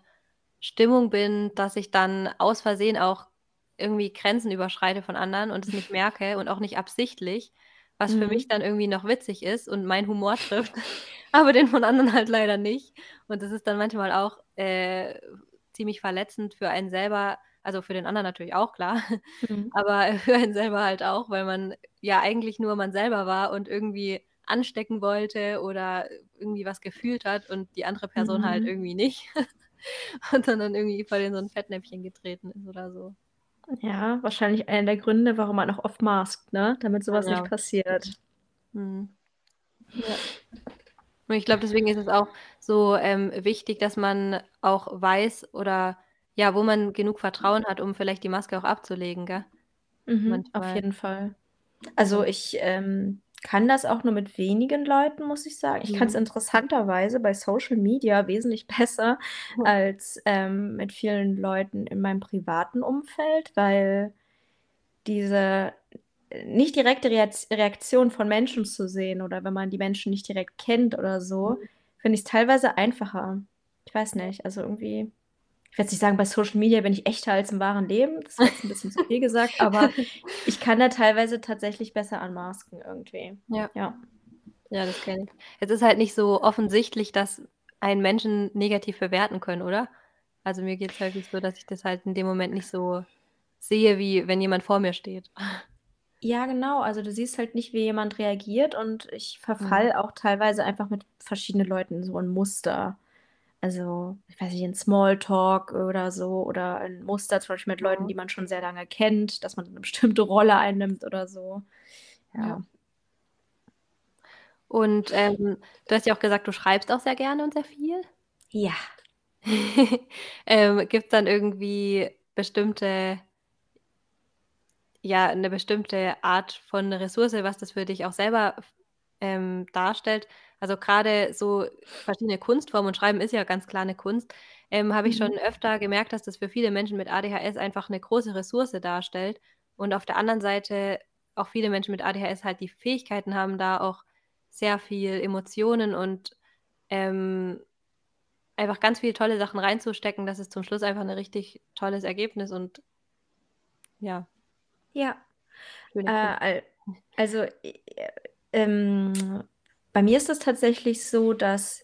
Stimmung bin, dass ich dann aus Versehen auch irgendwie Grenzen überschreite von anderen und es nicht merke und auch nicht absichtlich, was für Mhm. mich dann irgendwie noch witzig ist und mein Humor trifft, aber den von anderen halt leider nicht. Und das ist dann manchmal auch äh, ziemlich verletzend für einen selber, also für den anderen natürlich auch, klar, Mhm. aber für einen selber halt auch, weil man ja eigentlich nur man selber war und irgendwie anstecken wollte oder irgendwie was gefühlt hat und die andere Person halt Mhm. irgendwie nicht. Und dann, dann irgendwie voll in so ein Fettnäpfchen getreten ist oder so. Ja, wahrscheinlich einer der Gründe, warum man auch oft maskt, ne? Damit sowas Ja. nicht passiert. Mhm. Ja. Und ich glaube, deswegen ist es auch so ähm, wichtig, dass man auch weiß oder ja, wo man genug Vertrauen hat, um vielleicht die Maske auch abzulegen, gell? Mhm, auf jeden Fall. Also ich ähm, kann das auch nur mit wenigen Leuten, muss ich sagen. Ich kann es Mhm. interessanterweise bei Social Media wesentlich besser Ja. als ähm, mit vielen Leuten in meinem privaten Umfeld, weil diese äh, nicht direkte Reaktion von Menschen zu sehen oder wenn man die Menschen nicht direkt kennt oder so, Mhm. finde ich es teilweise einfacher. Ich weiß nicht, also irgendwie, ich werde jetzt nicht sagen, bei Social Media bin ich echter als im wahren Leben. Das ist jetzt ein bisschen zu viel gesagt, aber ich kann da teilweise tatsächlich besser anmasken irgendwie. Ja. Ja. Ja, das kenne ich. Es ist halt nicht so offensichtlich, dass einen Menschen negativ bewerten können, oder? Also mir geht es häufig so, dass ich das halt in dem Moment nicht so sehe, wie wenn jemand vor mir steht. Ja, genau. Also du siehst halt nicht, wie jemand reagiert und ich Mhm. verfalle auch teilweise einfach mit verschiedenen Leuten so 'n Muster. Also, ich weiß nicht, in Smalltalk oder so oder ein Muster zum Beispiel mit Leuten, die man schon sehr lange kennt, dass man 'ne bestimmte Rolle einnimmt oder so. Ja. Ja. Und, ähm, du hast ja auch gesagt, du schreibst auch sehr gerne und sehr viel. Ja. Ähm, gibt's dann irgendwie bestimmte ja, 'ne bestimmte Art von Ressource, was das für dich auch selber ähm, darstellt? Also, grade so verschiedene Kunstformen und Schreiben ist ja ganz klar 'ne Kunst, ähm, habe ich schon Mhm. öfter gemerkt, dass das für viele Menschen mit ADHS einfach 'ne große Ressource darstellt und auf der anderen Seite auch viele Menschen mit ADHS halt die Fähigkeiten haben, da auch sehr viel Emotionen und, ähm, einfach ganz viele tolle Sachen reinzustecken, dass es zum Schluss einfach 'ne richtig tolles Ergebnis und ja Ja. Äh, also, äh, ähm, bei mir ist es tatsächlich so, dass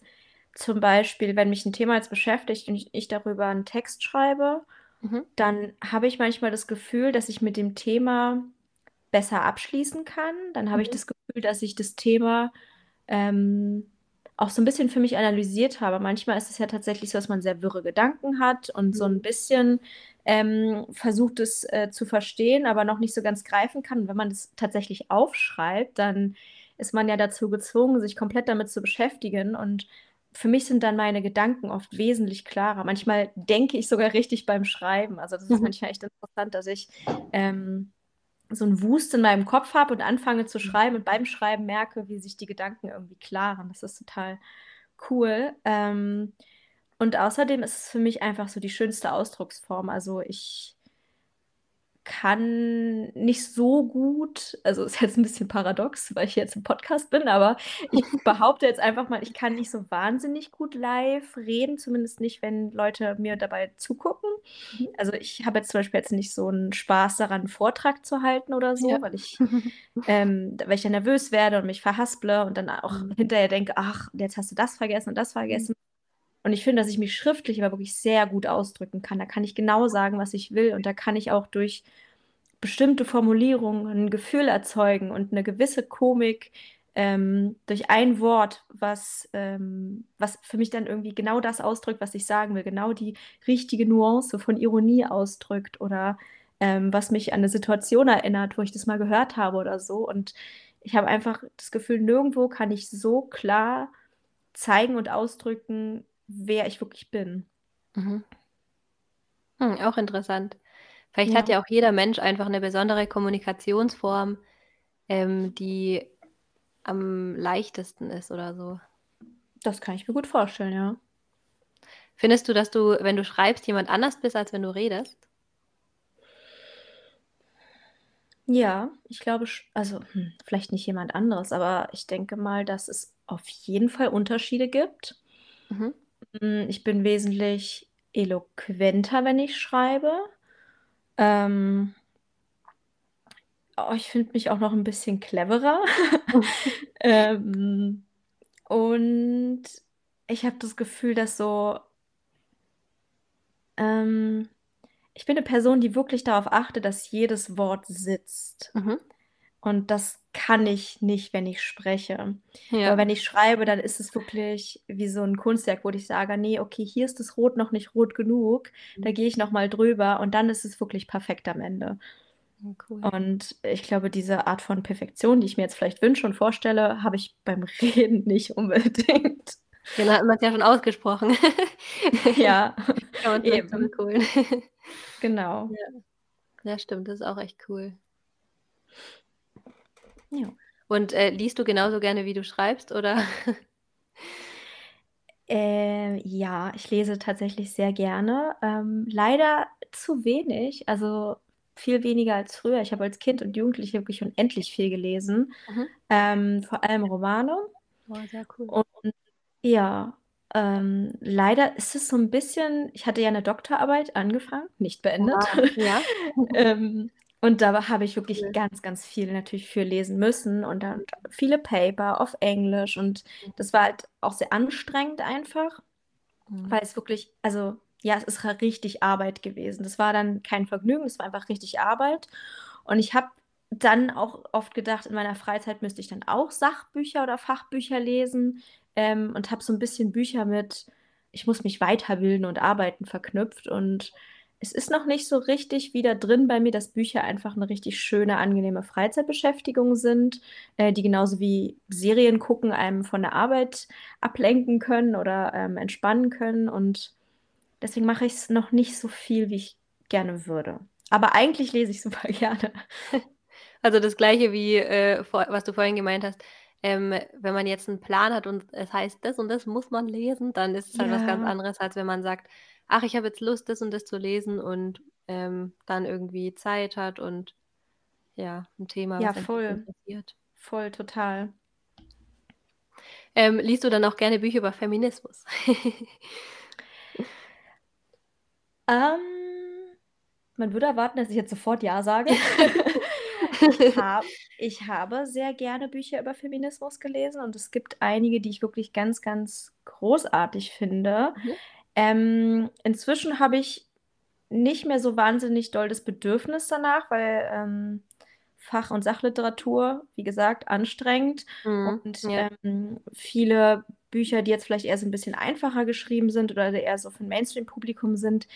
zum Beispiel, wenn mich 'n Thema jetzt beschäftigt und ich ich darüber 'n Text schreibe, Mhm. dann habe ich manchmal das Gefühl, dass ich mit dem Thema besser abschließen kann. Dann habe ich Mhm. das Gefühl, dass ich das Thema, ähm, auch so 'n bisschen für mich analysiert habe. Manchmal ist es ja tatsächlich so, dass man sehr wirre Gedanken hat und so 'n Mhm. bisschen, ähm, versucht, es, äh, zu verstehen, aber noch nicht so ganz greifen kann. Und wenn man das tatsächlich aufschreibt, dann ist man ja dazu gezwungen, sich komplett damit zu beschäftigen. Und für mich sind dann meine Gedanken oft wesentlich klarer. Manchmal denke ich sogar richtig beim Schreiben. Also, das ist Mhm. manchmal echt interessant, dass ich, ähm, so 'n Wust in meinem Kopf habe und anfange zu schreiben und beim Schreiben merke, wie sich die Gedanken irgendwie klaren. Das ist total cool. Ähm, und außerdem ist es für mich einfach so die schönste Ausdrucksform. Also, ich kann nicht so gut also, ist jetzt 'n bisschen paradox, weil ich jetzt im Podcast bin, aber ich behaupte jetzt einfach mal, ich kann nicht so wahnsinnig gut live reden, zumindest nicht, wenn Leute mir dabei zugucken. Mhm. Also, ich habe jetzt zum Beispiel jetzt nicht so 'n Spaß daran, 'n Vortrag zu halten oder Ja. so, weil ich ähm, weil ich dann nervös werde und mich verhasple und dann auch Mhm. hinterher denke: „Ach, jetzt hast du das vergessen und das Mhm. Vergessen.“ Und ich finde, dass ich mich schriftlich aber wirklich sehr gut ausdrücken kann. Da kann ich genau sagen, was ich will und da kann ich auch durch bestimmte Formulierungen 'n Gefühl erzeugen und 'ne gewisse Komik, ähm, durch ein Wort, was ähm, was für mich dann irgendwie genau das ausdrückt, was ich sagen will, genau die richtige Nuance von Ironie ausdrückt oder, ähm, was mich an 'ne Situation erinnert, wo ich das mal gehört habe oder so. Und ich habe einfach das Gefühl, nirgendwo kann ich so klar zeigen und ausdrücken, wer ich wirklich bin. Mhm. Hm, auch interessant. Vielleicht hat Ja. ja auch jeder Mensch einfach 'ne besondere Kommunikationsform, ähm, die am leichtesten ist oder so. Das kann ich mir gut vorstellen, ja. Findest du, dass du, wenn du schreibst, jemand anders bist, als wenn du redest? Ja, ich glaube also, hm, vielleicht nicht jemand anderes, aber ich denke mal, dass es auf jeden Fall Unterschiede gibt. Mhm. Hm, ich bin wesentlich eloquenter, wenn ich schreibe. Ähm oh, ich finde mich auch noch 'n bisschen cleverer. Ähm, und ich habe das Gefühl, dass so ähm, ich bin 'ne Person, die wirklich darauf achtet, dass jedes Wort sitzt. Mhm. Und das kann ich nicht, wenn ich spreche. Ja. Aber wenn ich schreibe, dann ist es wirklich wie so 'n Kunstwerk, wo ich sage: „Ne, okay, hier ist das Rot noch nicht rot genug, da Mhm. gehe ich noch mal drüber“, und dann ist es wirklich perfekt am Ende. Cool. Und ich glaube, diese Art von Perfektion, die ich mir jetzt vielleicht wünsche und vorstelle, habe ich beim Reden nicht unbedingt. Genau, hat man's ja schon ausgesprochen. Ja, vielleicht eben. zurückholen. Genau. Ja. Ja, stimmt, das ist auch echt cool. Ja. Und, äh, liest du genauso gerne, wie du schreibst, oder? Äh, ja, ich lese tatsächlich sehr gerne. Ähm, leider zu wenig, also, viel weniger als früher. Ich habe als Kind und Jugendliche wirklich unendlich viel gelesen, Mhm. ähm, vor allem Romane. Oh, sehr cool. Und ja, ähm, leider ist es so 'n bisschen ich hatte ja 'ne Doktorarbeit angefangen, nicht beendet. Wow, ja. Und da habe ich wirklich Cool. ganz, ganz viel natürlich für lesen müssen und dann viele Paper auf Englisch und das war halt auch sehr anstrengend einfach, Mhm. weil es wirklich also, ja, es ist halt richtig Arbeit gewesen. Das war dann kein Vergnügen, es war einfach richtig Arbeit. Und ich habe dann auch oft gedacht, in meiner Freizeit müsste ich dann auch Sachbücher oder Fachbücher lesen ähm, und habe so ein bisschen Bücher mit, ich muss mich weiterbilden und arbeiten verknüpft und es ist noch nicht so richtig wieder drin bei mir, dass Bücher einfach eine richtig schöne, angenehme Freizeitbeschäftigung sind, äh, die genauso wie Serien gucken einem von der Arbeit ablenken können oder ähm, entspannen können. Und deswegen mache ich es noch nicht so viel, wie ich gerne würde. Aber eigentlich lese ich super gerne. Also das gleiche wie, äh, vor, was du vorhin gemeint hast. Ähm, wenn man jetzt einen Plan hat und es heißt, das und das muss man lesen, dann ist es halt was ganz anderes, als wenn man sagt, ach, ich habe jetzt Lust, das und das zu lesen und ähm, dann irgendwie Zeit hat und ja, ein Thema, ja, was voll. interessiert. Voll, total. Ähm, liest du dann auch gerne Bücher über Feminismus? ähm, man würde erwarten, dass ich jetzt sofort Ja sage. ich, hab, ich habe sehr gerne Bücher über Feminismus gelesen und es gibt einige, die ich wirklich ganz, ganz großartig finde. Mhm. Ähm, inzwischen habe ich nicht mehr so wahnsinnig doll das Bedürfnis danach, weil ähm, Fach- und Sachliteratur, wie gesagt, anstrengend mhm, und ja. ähm, viele Bücher, die jetzt vielleicht eher so ein bisschen einfacher geschrieben sind oder eher so für ein Mainstream-Publikum sind,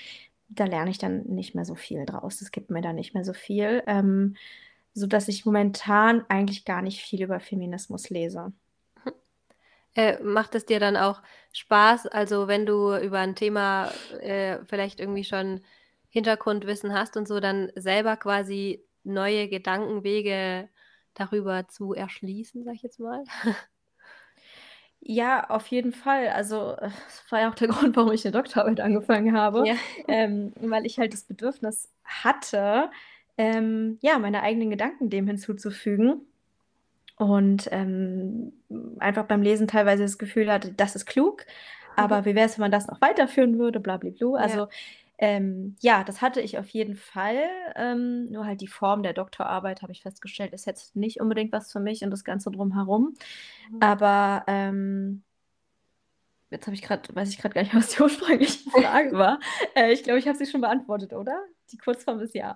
da lerne ich dann nicht mehr so viel draus. Es gibt mir da nicht mehr so viel, ähm, sodass ich momentan eigentlich gar nicht viel über Feminismus lese. Äh, macht es dir dann auch Spaß, also wenn du über ein Thema äh, vielleicht irgendwie schon Hintergrundwissen hast und so, dann selber quasi neue Gedankenwege darüber zu erschließen, sag ich jetzt mal? Ja, auf jeden Fall. Also, das war ja auch der Grund, warum ich eine Doktorarbeit angefangen habe, ja. ähm, weil ich halt das Bedürfnis hatte, ähm, ja, meine eigenen Gedanken dem hinzuzufügen. Und ähm, einfach beim Lesen teilweise das Gefühl hatte, das ist klug, aber mhm. wie wäre es, wenn man das noch weiterführen würde, blablabla. Also ja. Ähm, ja, das hatte ich auf jeden Fall. Ähm, nur halt die Form der Doktorarbeit, habe ich festgestellt, ist jetzt nicht unbedingt was für mich und das Ganze drumherum. Mhm. Aber ähm, jetzt habe ich gerade, weiß ich gerade gar nicht, was die ursprüngliche Frage war. Äh, ich glaube, ich habe sie schon beantwortet, oder? Die Kurzform ist ja.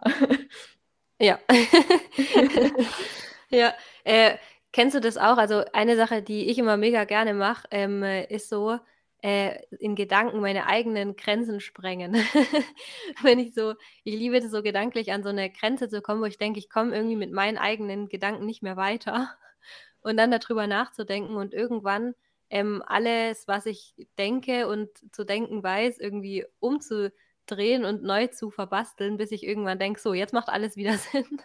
Ja. ja. Äh, kennst du das auch? Also eine Sache, die ich immer mega gerne mache, ähm, ist so, äh, in Gedanken meine eigenen Grenzen sprengen. Wenn ich so, ich liebe es so gedanklich an so eine Grenze zu kommen, wo ich denke, ich komme irgendwie mit meinen eigenen Gedanken nicht mehr weiter. Und dann darüber nachzudenken und irgendwann ähm, alles, was ich denke und zu denken weiß, irgendwie umzu drehen und neu zu verbasteln, bis ich irgendwann denke, so, jetzt macht alles wieder Sinn,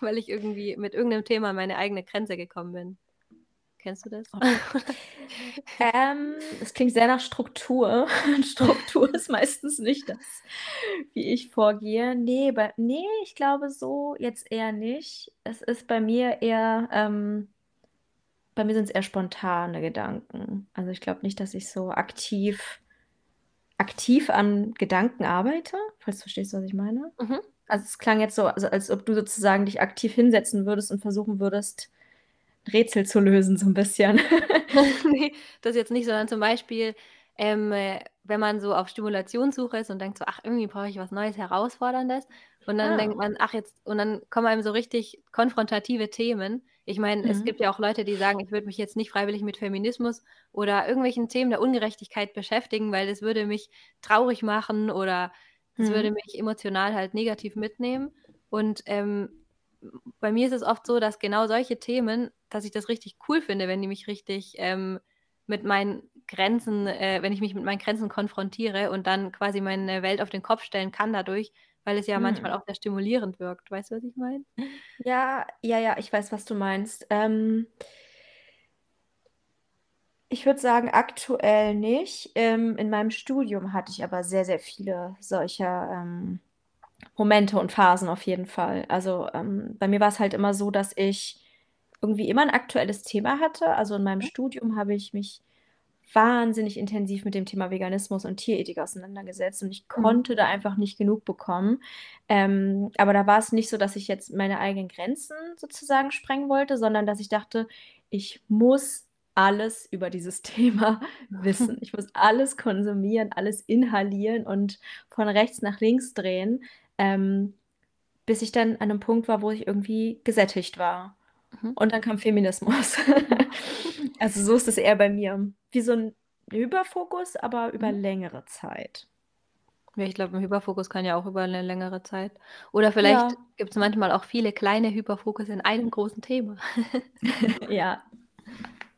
weil ich irgendwie mit irgendeinem Thema an meine eigene Grenze gekommen bin. Kennst du das? Oh. ähm, es klingt sehr nach Struktur. Struktur ist meistens nicht das, wie ich vorgehe. Nee, bei, nee, ich glaube so jetzt eher nicht. Es ist bei mir eher, ähm, bei mir sind es eher spontane Gedanken. Also ich glaube nicht, dass ich so aktiv aktiv an Gedanken arbeite, falls du verstehst, was ich meine. Mhm. Also es klang jetzt so, also als ob du sozusagen dich aktiv hinsetzen würdest und versuchen würdest, Rätsel zu lösen, so ein bisschen. nee, das jetzt nicht, sondern zum Beispiel, ähm, wenn man so auf Stimulationssuche ist und denkt so, ach, irgendwie brauche ich was Neues, Herausforderndes. Und dann ah. denkt man, ach, jetzt, und dann kommen einem so richtig konfrontative Themen. Ich meine, mhm. es gibt ja auch Leute, die sagen, ich würde mich jetzt nicht freiwillig mit Feminismus oder irgendwelchen Themen der Ungerechtigkeit beschäftigen, weil das würde mich traurig machen oder das mhm. würde mich emotional halt negativ mitnehmen. Und ähm, bei mir ist es oft so, dass genau solche Themen, dass ich das richtig cool finde, wenn die mich richtig ähm, mit meinen Grenzen, äh, wenn ich mich mit meinen Grenzen konfrontiere und dann quasi meine Welt auf den Kopf stellen kann dadurch, weil es ja hm. manchmal auch sehr stimulierend wirkt. Weißt du, was ich meine? Ja, ja, ja, ich weiß, was du meinst. Ähm, ich würde sagen, aktuell nicht. Ähm, in meinem Studium hatte ich aber sehr, sehr viele solcher ähm, Momente und Phasen auf jeden Fall. Also ähm, bei mir war es halt immer so, dass ich irgendwie immer ein aktuelles Thema hatte. Also in meinem mhm. Studium habe ich mich wahnsinnig intensiv mit dem Thema Veganismus und Tierethik auseinandergesetzt und ich mhm. konnte da einfach nicht genug bekommen. Ähm, aber da war es nicht so, dass ich jetzt meine eigenen Grenzen sozusagen sprengen wollte, sondern dass ich dachte, ich muss alles über dieses Thema wissen. Ich muss alles konsumieren, alles inhalieren und von rechts nach links drehen, ähm, bis ich dann an 'nem Punkt war, wo ich irgendwie gesättigt war. Mhm. Und dann kam Feminismus. Also, so ist es eher bei mir. Wie so 'n Hyperfokus, aber über Mhm. längere Zeit. Ja, ich glaube, 'n Hyperfokus kann ja auch über 'ne längere Zeit oder vielleicht Ja. gibt's manchmal auch viele kleine Hyperfokus in einem großen Thema. Ja.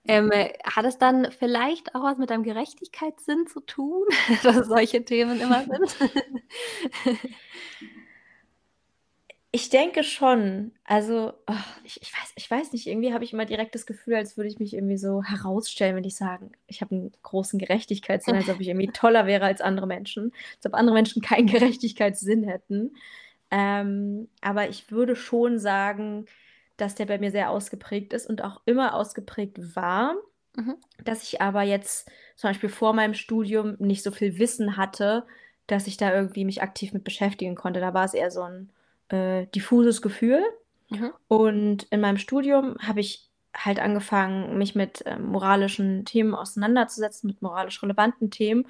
Ähm, hat es dann vielleicht auch was mit deinem Gerechtigkeitssinn zu tun, dass solche Themen immer sind? Ich denke schon. Also, ich ich weiß ich weiß nicht, irgendwie habe ich immer direkt das Gefühl, als würde ich mich irgendwie so herausstellen, wenn ich sage, ich habe 'n großen Gerechtigkeitssinn, als ob ich irgendwie toller wäre als andere Menschen, als ob andere Menschen keinen Gerechtigkeitssinn hätten. Ähm, aber ich würde schon sagen, dass der bei mir sehr ausgeprägt ist und auch immer ausgeprägt war, Mhm. dass ich aber jetzt zum Beispiel vor meinem Studium nicht so viel Wissen hatte, dass ich da irgendwie mich aktiv mit beschäftigen konnte. Da war's eher so 'n, äh, diffuses Gefühl. Mhm. Und in meinem Studium habe ich halt angefangen, mich mit, ähm, moralischen Themen auseinanderzusetzen, mit moralisch relevanten Themen.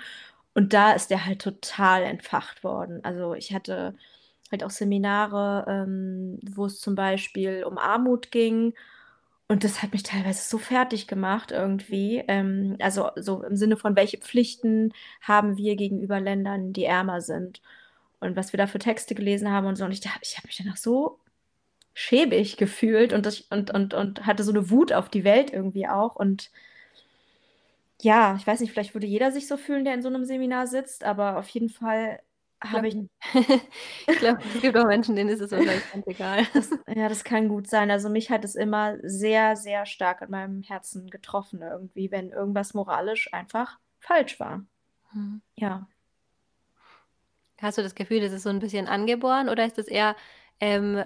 Und da ist der halt total entfacht worden. Also, ich hatte halt auch Seminare, ähm, wo es zum Beispiel um Armut ging. Und das hat mich teilweise so fertiggemacht irgendwie. Ähm, also, so im Sinne von: „Welche Pflichten haben wir gegenüber Ländern, die ärmer sind?“ Und was wir da für Texte gelesen haben und so. Und ich ich habe mich danach so schäbig gefühlt und ich und und und hatte so 'ne Wut auf die Welt irgendwie auch. Und ja, ich weiß nicht, vielleicht würde jeder sich so fühlen, der in so 'nem Seminar sitzt, aber auf jeden Fall habe ich. Ich glaube, es gibt auch Menschen, denen ist es wahrscheinlich ganz egal. Das ja, das kann gut sein. Also, mich hat es immer sehr, sehr stark in meinem Herzen getroffen irgendwie, wenn irgendwas moralisch einfach falsch war. Mhm. Ja. Hast du das Gefühl, das ist so 'n bisschen angeboren oder ist das eher, ähm,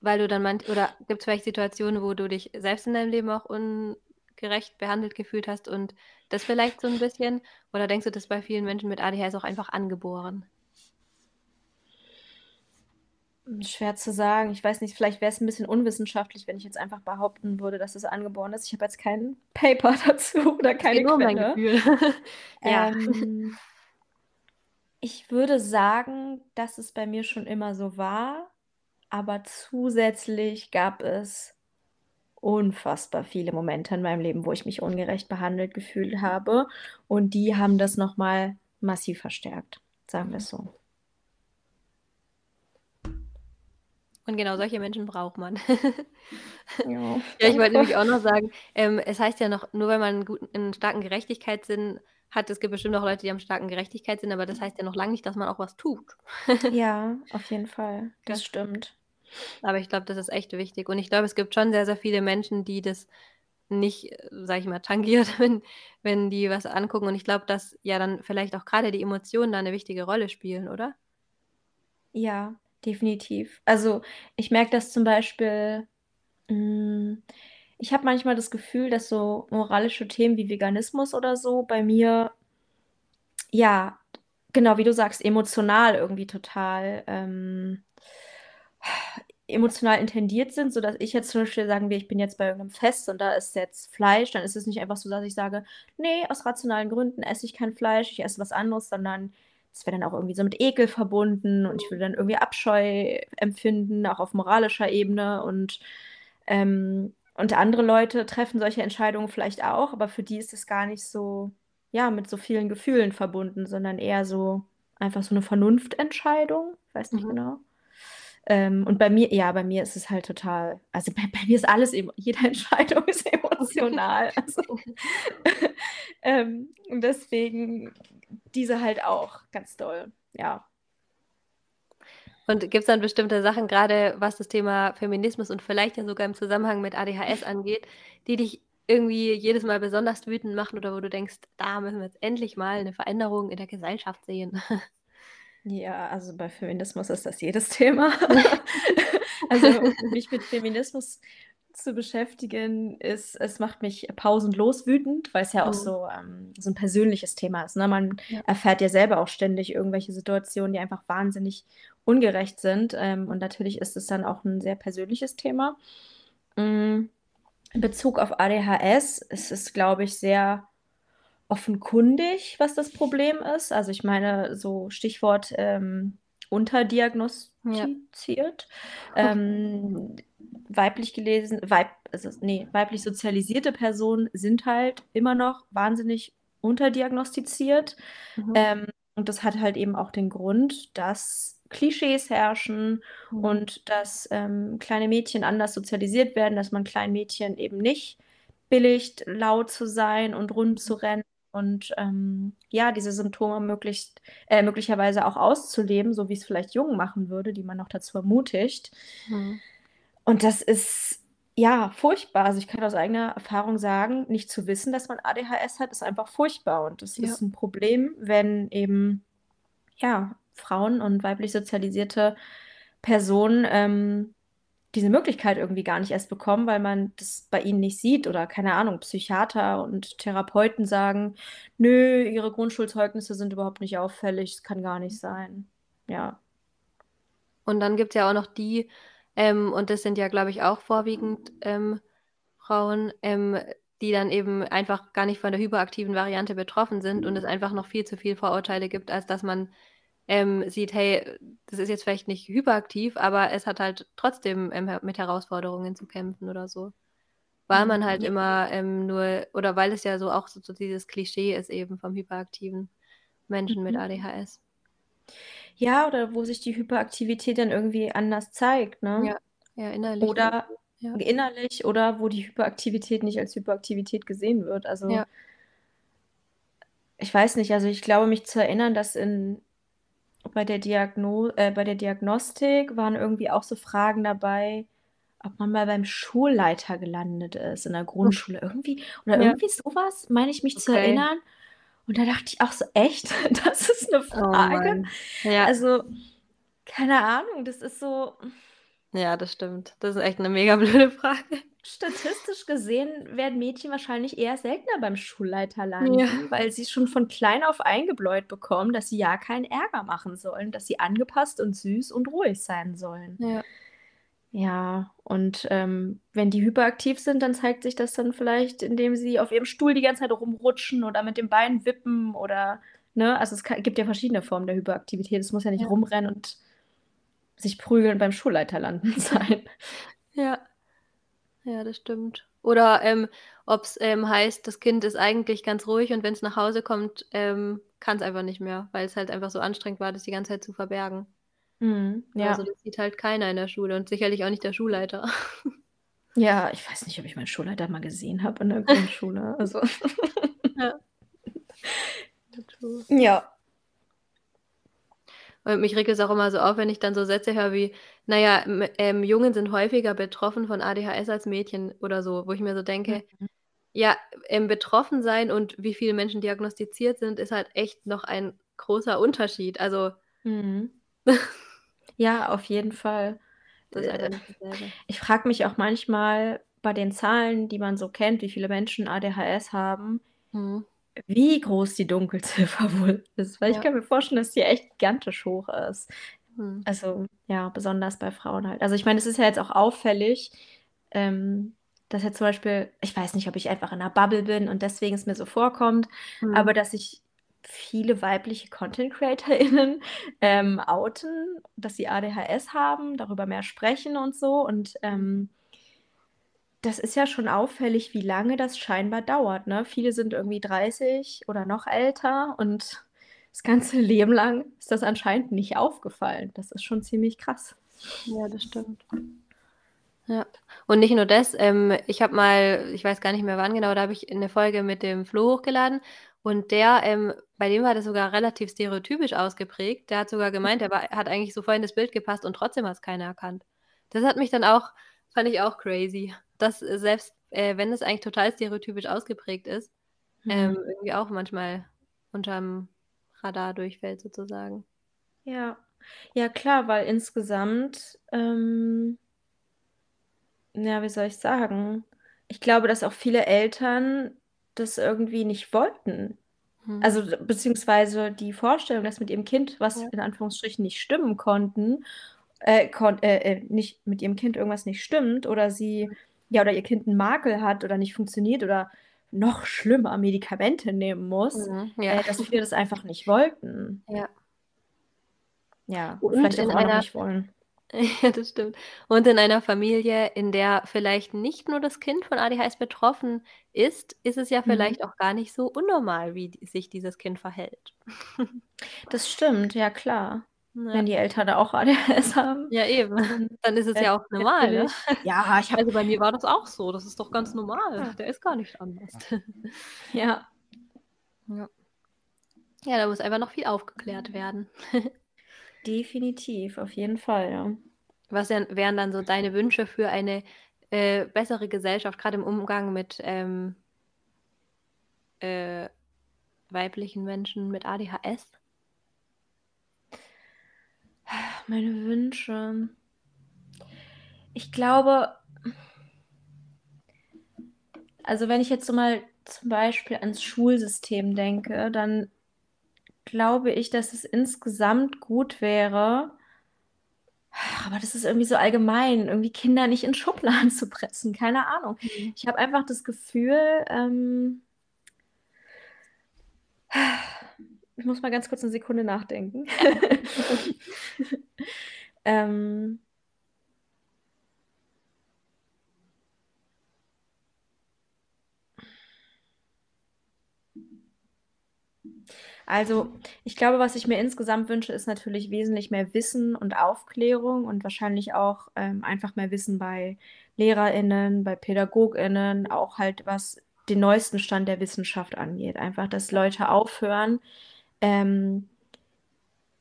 weil du dann manch oder gibt's vielleicht Situationen, wo du dich selbst in deinem Leben auch ungerecht behandelt gefühlt hast und das vielleicht so 'n bisschen oder denkst du, das bei vielen Menschen mit ADHS auch einfach angeboren? Schwer zu sagen. Ich weiß nicht, vielleicht wär's 'n bisschen unwissenschaftlich, wenn ich jetzt einfach behaupten würde, dass es angeboren ist. Ich habe jetzt kein Paper dazu oder Es keine nur um dein Quelle. Gefühl. Ja. Ähm, ich würde sagen, dass es bei mir schon immer so war, aber zusätzlich gab es unfassbar viele Momente in meinem Leben, wo ich mich ungerecht behandelt gefühlt habe und die haben das noch mal massiv verstärkt, sagen Mhm. wir's so. Und genau solche Menschen braucht man. Ja, Ja, ich wollte nämlich auch noch sagen, ähm, es heißt ja noch, nur wenn man 'n guten 'n starken Gerechtigkeitssinn hat es gibt bestimmt auch Leute, die haben starken Gerechtigkeitssinn, aber das heißt ja noch lang nicht, dass man auch was tut. Ja, auf jeden Fall. Gell? Das stimmt. Aber ich glaube, das ist echt wichtig und ich glaube, es gibt schon sehr, sehr viele Menschen, die das nicht, sage ich mal, tangiert, wenn wenn die was angucken und ich glaube, dass ja dann vielleicht auch grade die Emotionen da 'ne wichtige Rolle spielen, oder? Ja, definitiv. Also, ich merke das zum Beispiel hm, ich habe manchmal das Gefühl, dass so moralische Themen wie Veganismus oder so bei mir ja, genau, wie du sagst, emotional irgendwie total, ähm emotional intendiert sind, sodass ich jetzt zum Beispiel sagen wir, ich bin jetzt bei irgend 'nem Fest und da ist jetzt Fleisch, dann ist es nicht einfach so, dass ich sage: „Ne, aus rationalen Gründen esse ich kein Fleisch, ich esse was anderes“, sondern es wäre dann auch irgendwie so mit Ekel verbunden und ich würde dann irgendwie Abscheu empfinden, auch auf moralischer Ebene und, ähm und andere Leute treffen solche Entscheidungen vielleicht auch, aber für die ist es gar nicht so ja, mit so vielen Gefühlen verbunden, sondern eher so einfach so 'ne Vernunftentscheidung. Ich weiß nicht Mhm. genau. Ähm, und bei mir ja, bei mir ist es halt total also, bei bei mir ist alles jede Entscheidung ist emotional. Also, ähm, und deswegen diese halt auch ganz doll, ja. Und gibt's dann bestimmte Sachen, grade was das Thema Feminismus und vielleicht ja sogar im Zusammenhang mit ADHS angeht, die dich irgendwie jedes Mal besonders wütend machen oder wo du denkst: „Da müssen wir jetzt endlich mal 'ne Veränderung in der Gesellschaft sehen?“ Ja, also, bei Feminismus ist das jedes Thema. Also, mich mit Feminismus zu beschäftigen, ist es macht mich pausenlos wütend, weil's ja auch Mhm. so ähm, so 'n persönliches Thema ist, ne? Man Ja. erfährt ja selber auch ständig irgendwelche Situationen, die einfach wahnsinnig ungerecht sind, ähm, und natürlich ist es dann auch 'n sehr persönliches Thema. Hm, in Bezug auf ADHS ist es, glaube ich, sehr offenkundig, was das Problem ist. Also, ich meine, so Stichwort, ähm, unterdiagnostiziert. Ja. Ähm, weiblich gelesen, weib, also, nee, weiblich sozialisierte Personen sind halt immer noch wahnsinnig unterdiagnostiziert. Mhm. Ähm, und das hat halt eben auch den Grund, dass Klischees herrschen mhm. und dass ähm, kleine Mädchen anders sozialisiert werden, dass man kleinen Mädchen eben nicht billigt, laut zu sein und rund zu rennen und ähm, ja, diese Symptome möglichst, äh, möglicherweise auch auszuleben, so wie es vielleicht Jungen machen würde, die man noch dazu ermutigt. Mhm. Und das ist ja furchtbar. Also ich kann aus eigener Erfahrung sagen, nicht zu wissen, dass man ADHS hat, ist einfach furchtbar. Und das ja. ist ein Problem, wenn eben ja Frauen und weiblich sozialisierte Personen ähm, diese Möglichkeit irgendwie gar nicht erst bekommen, weil man das bei ihnen nicht sieht oder keine Ahnung, Psychiater und Therapeuten sagen, nö, ihre Grundschulzeugnisse sind überhaupt nicht auffällig, es kann gar nicht sein. Ja. Und dann gibt es ja auch noch die, ähm, und das sind ja, glaube ich, auch vorwiegend ähm, Frauen, ähm, die dann eben einfach gar nicht von der hyperaktiven Variante betroffen sind und es einfach noch viel zu viel Vorurteile gibt, als dass man ähm, sieht, hey, das ist jetzt vielleicht nicht hyperaktiv, aber es hat halt trotzdem ähm, mit Herausforderungen zu kämpfen oder so. Weil man halt ja. immer ähm, nur, oder weil es ja so auch so, so, dieses Klischee ist eben vom hyperaktiven Menschen mhm. mit ADHS. Ja, oder wo sich die Hyperaktivität dann irgendwie anders zeigt, ne? Ja, ja innerlich. Oder ja. innerlich oder wo die Hyperaktivität nicht als Hyperaktivität gesehen wird. Also ja. ich weiß nicht, also ich glaube mich zu erinnern, dass in bei der Diagno äh, bei der Diagnostik waren irgendwie auch so Fragen dabei, ob man mal beim Schulleiter gelandet ist in der Grundschule. Irgendwie, oder ja. irgendwie sowas, meine ich mich okay. zu erinnern. Und da dachte ich auch so, echt? Das ist eine oh Frage. Oh ja. Also, keine Ahnung, das ist so. Ja, das stimmt. Das ist echt eine mega blöde Frage. Statistisch gesehen werden Mädchen wahrscheinlich eher seltener beim Schulleiter landen, ja. weil sie schon von klein auf eingebläut bekommen, dass sie ja keinen Ärger machen sollen, dass sie angepasst und süß und ruhig sein sollen. Ja. Ja, und ähm, wenn die hyperaktiv sind, dann zeigt sich das dann vielleicht, indem sie auf ihrem Stuhl die ganze Zeit rumrutschen oder mit dem Bein wippen oder, ne, also es kann, gibt ja verschiedene Formen der Hyperaktivität. Es muss ja nicht ja. rumrennen und sich prügeln beim Schulleiter landen sein. Ja. Ja, das stimmt. Oder ähm, ob es ähm, heißt, das Kind ist eigentlich ganz ruhig und wenn es nach Hause kommt, ähm, kann es einfach nicht mehr, weil es halt einfach so anstrengend war, das die ganze Zeit zu verbergen. Mhm, ja. Also das sieht halt keiner in der Schule und sicherlich auch nicht der Schulleiter. Ja, ich weiß nicht, ob ich meinen Schulleiter mal gesehen habe in der Grundschule. Also. ja. ja. Und mich regt es auch immer so auf, wenn ich dann so Sätze höre wie, naja, ähm, Jungen sind häufiger betroffen von ADHS als Mädchen oder so, wo ich mir so denke, mhm. ja, ähm, betroffen sein und wie viele Menschen diagnostiziert sind, ist halt echt noch ein großer Unterschied. Also. Mhm. ja, auf jeden Fall. Äh, ich frage mich auch manchmal bei den Zahlen, die man so kennt, wie viele Menschen ADHS haben, mhm wie groß die Dunkelziffer wohl ist, weil ich kann mir vorstellen, dass die echt gigantisch hoch ist. Mhm. Also, ja, besonders bei Frauen halt. Also, ich meine, es ist ja jetzt auch auffällig, ähm, dass jetzt zum Beispiel ich weiß nicht, ob ich einfach in 'ner Bubble bin und deswegen es mir so vorkommt, Mhm. aber dass sich viele weibliche Content CreatorInnen, ähm, outen, dass sie ADHS haben, darüber mehr sprechen und so und, ähm das ist ja schon auffällig, wie lange das scheinbar dauert, ne? Viele sind irgendwie 30 oder noch älter und das ganze Leben lang ist das anscheinend nicht aufgefallen. Das ist schon ziemlich krass. Ja, das stimmt. Ja. Und nicht nur das, ähm, ich habe mal, ich weiß gar nicht mehr wann genau, da habe ich eine Folge mit dem Flo hochgeladen und der, ähm, bei dem war das sogar relativ stereotypisch ausgeprägt. Der hat sogar gemeint, er war, hat eigentlich so voll in das Bild gepasst und trotzdem hat es keiner erkannt. Das hat mich dann auch, fand ich auch crazy dass äh, selbst äh, wenn es eigentlich total stereotypisch ausgeprägt ist, mhm. ähm, irgendwie auch manchmal unterm Radar durchfällt sozusagen. Ja, ja klar, weil insgesamt, ähm, ja, wie soll ich sagen? Ich glaube, dass auch viele Eltern das irgendwie nicht wollten. Mhm. Also beziehungsweise die Vorstellung, dass mit ihrem Kind was ja. in Anführungsstrichen nicht stimmen konnten, äh, äh, äh, nicht mit ihrem Kind irgendwas nicht stimmt oder sie ja, oder ihr Kind einen Makel hat oder nicht funktioniert oder noch schlimmer Medikamente nehmen muss, mhm, ja. äh, dass viele das einfach nicht wollten. Ja. ja, Und vielleicht auch einer nicht wollen. Ja, das stimmt. Und in einer Familie, in der vielleicht nicht nur das Kind von ADHS betroffen ist, ist es ja Mhm. vielleicht auch gar nicht so unnormal, wie sich dieses Kind verhält. Das stimmt, ja klar. Ja. Wenn die Eltern da auch ADHS haben, Ja, eben. dann ist es wäre ja auch normal, ne? ja, ich habe Also, bei mir war das auch so. Das ist doch ganz normal. Ja. Der ist gar nicht anders. Ja. Ja. Ja, da muss einfach noch viel aufgeklärt werden. Definitiv, auf jeden Fall, ja. Was wären dann so deine Wünsche für eine, äh, bessere Gesellschaft, grade im Umgang mit, ähm äh, weiblichen Menschen mit ADHS? Meine Wünsche. Ich glaube also, wenn ich jetzt so mal zum Beispiel ans Schulsystem denke, dann glaube ich, dass es insgesamt gut wäre aber das ist irgendwie so allgemein, irgendwie Kinder nicht in Schubladen zu pressen, keine Ahnung. Mhm. Ich habe einfach das Gefühl, ähm ich muss mal ganz kurz 'ne Sekunde nachdenken. Ähm Also, ich glaube, was ich mir insgesamt wünsche, ist natürlich wesentlich mehr Wissen und Aufklärung und wahrscheinlich auch, ähm, einfach mehr Wissen bei LehrerInnen, bei PädagogInnen, auch halt, was den neuesten Stand der Wissenschaft angeht. Einfach, dass Leute aufhören, ähm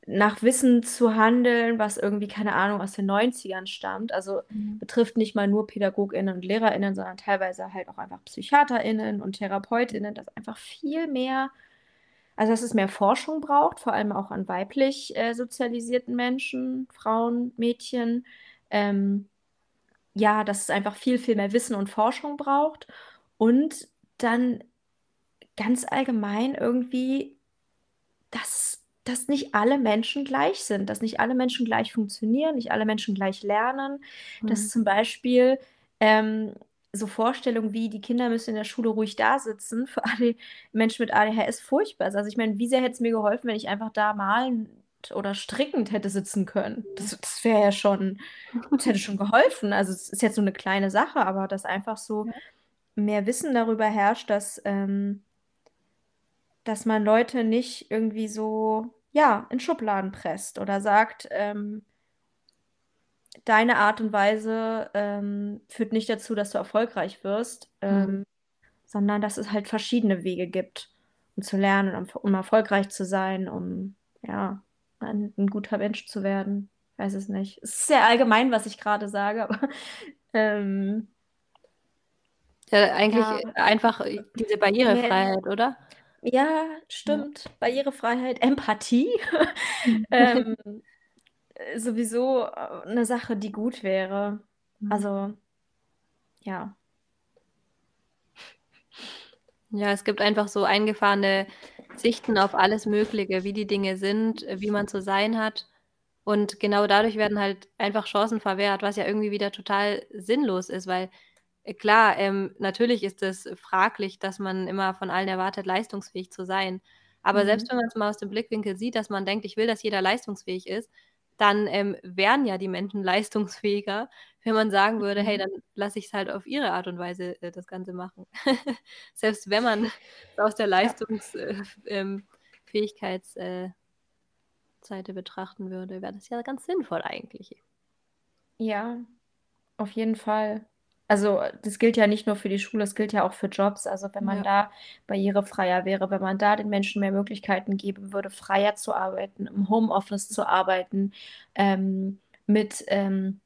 nach Wissen zu handeln, was irgendwie, keine Ahnung, aus den 90ern stammt. Also, Mhm. betrifft nicht mal nur PädagogInnen und LehrerInnen, sondern teilweise halt auch einfach PsychiaterInnen und TherapeutInnen, dass einfach viel mehr also, dass es mehr Forschung braucht, vor allem auch an weiblich, äh, sozialisierten Menschen, Frauen, Mädchen. Ähm, ja, dass es einfach viel, viel mehr Wissen und Forschung braucht und dann ganz allgemein irgendwie, dass dass nicht alle Menschen gleich sind, dass nicht alle Menschen gleich funktionieren, nicht alle Menschen gleich lernen. Dass Mhm. zum Beispiel, ähm, so Vorstellungen wie, die Kinder müssen in der Schule ruhig dasitzen, für AD Menschen mit ADHS furchtbar ist. Also, ich meine, wie sehr hätte es mir geholfen, wenn ich einfach da malend oder strickend hätte sitzen können? Das das wäre ja schon das hätte schon geholfen. Also, es ist jetzt so 'ne kleine Sache, aber dass einfach so mehr Wissen darüber herrscht, dass, ähm dass man Leute nicht irgendwie so, ja, in Schubladen presst oder sagt, ähm deine Art und Weise, ähm, führt nicht dazu, dass du erfolgreich wirst, Mhm. ähm, sondern dass es halt verschiedene Wege gibt, um zu lernen, um um erfolgreich zu sein, um, ja, ein 'n guter Mensch zu werden. Weiß es nicht. Es ist sehr allgemein, was ich grade sage, aber, ähm Ja, eigentlich, Ja. einfach, äh, diese Barrierefreiheit, oder? Ja, Ja. stimmt. Barrierefreiheit, Empathie, Mhm. ähm, äh, sowieso, äh, 'ne Sache, die gut wäre. Mhm. Also, ja. Ja, es gibt einfach so eingefahrene Sichten auf alles Mögliche, wie die Dinge sind, wie man zu sein hat. Und genau dadurch werden halt einfach Chancen verwehrt, was ja irgendwie wieder total sinnlos ist, weil, klar, ähm, natürlich ist es fraglich, dass man immer von allen erwartet, leistungsfähig zu sein. Aber selbst Mhm. wenn man's mal aus dem Blickwinkel sieht, dass man denkt: „Ich will, dass jeder leistungsfähig ist“, dann, ähm, wären ja die Menschen leistungsfähiger, wenn man sagen würde: „Hey, Mhm. dann lasse ich's halt auf ihre Art und Weise, äh, das Ganze machen.“ Selbst wenn man aus der Ja. Leistungs äh, ähm, äh, betrachten würde, wäre das ja ganz sinnvoll eigentlich. Ja, auf jeden Fall. Also, das gilt ja nicht nur für die Schule, das gilt ja auch für Jobs. Also, wenn man Ja. da barrierefreier wäre, wenn man da den Menschen mehr Möglichkeiten geben würde, freier zu arbeiten, im Homeoffice zu arbeiten, ähm, mit, ähm,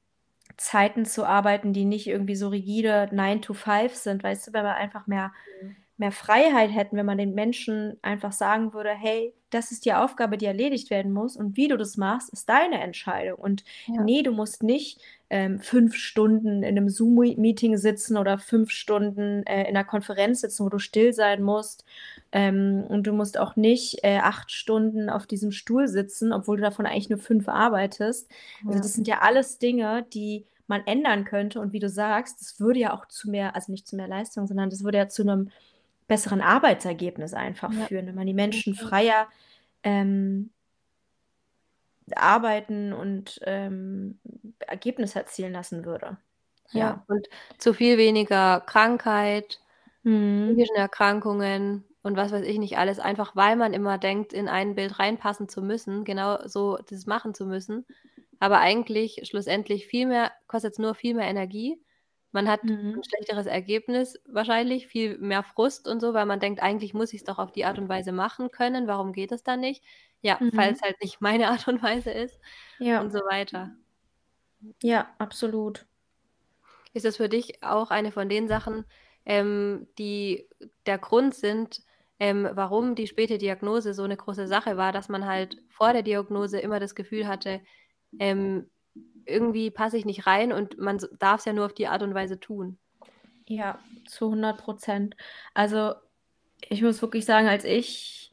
Zeiten zu arbeiten, die nicht irgendwie so rigide 9 to 5 sind, weißt du? Wenn wir einfach mehr Mhm. mehr Freiheit hätten, wenn man den Menschen einfach sagen würde: „Hey, das ist die Aufgabe, die erledigt werden muss und wie du das machst, ist deine Entscheidung. Und Ja. ne, du musst nicht, ähm, 5 Stunden in 'nem Zoom-Me Meeting sitzen oder 5 Stunden, äh, in 'ner Konferenz sitzen, wo du still sein musst. Ähm, und du musst auch nicht, äh, 8 Stunden auf diesem Stuhl sitzen, obwohl du davon eigentlich nur 5 arbeitest.“ Also, Ja. das sind ja alles Dinge, die man ändern könnte und wie du sagst, das würde ja auch zu mehr also, nicht zu mehr Leistung, sondern das würde ja zu 'nem besseren Arbeitsergebnis einfach Ja. führen, wenn man die Menschen freier, ähm arbeiten und, ähm, Ergebnisse erzielen lassen würde. Ja, Ja. und zu viel weniger Krankheit, Mhm. psychischen Erkrankungen und was weiß ich nicht alles, einfach weil man immer denkt, in ein Bild reinpassen zu müssen, genau so das machen zu müssen. Aber eigentlich schlussendlich viel mehr kostet's nur viel mehr Energie. Man hat Mhm. schlechteres Ergebnis wahrscheinlich, viel mehr Frust und so, weil man denkt: „Eigentlich muss ich's doch auf die Art und Weise machen können. Warum geht es dann nicht?“ Ja, Mhm. falls halt nicht meine Art und Weise ist Ja. und so weiter. Ja, absolut. Ist das für dich auch eine von den Sachen, ähm, die der Grund sind, ähm, warum die späte Diagnose so 'ne große Sache war, dass man halt vor der Diagnose immer das Gefühl hatte, ähm, irgendwie passe ich nicht rein und man s darf's ja nur auf die Art und Weise tun? Ja, zu 100 %. Also, ich muss wirklich sagen, als ich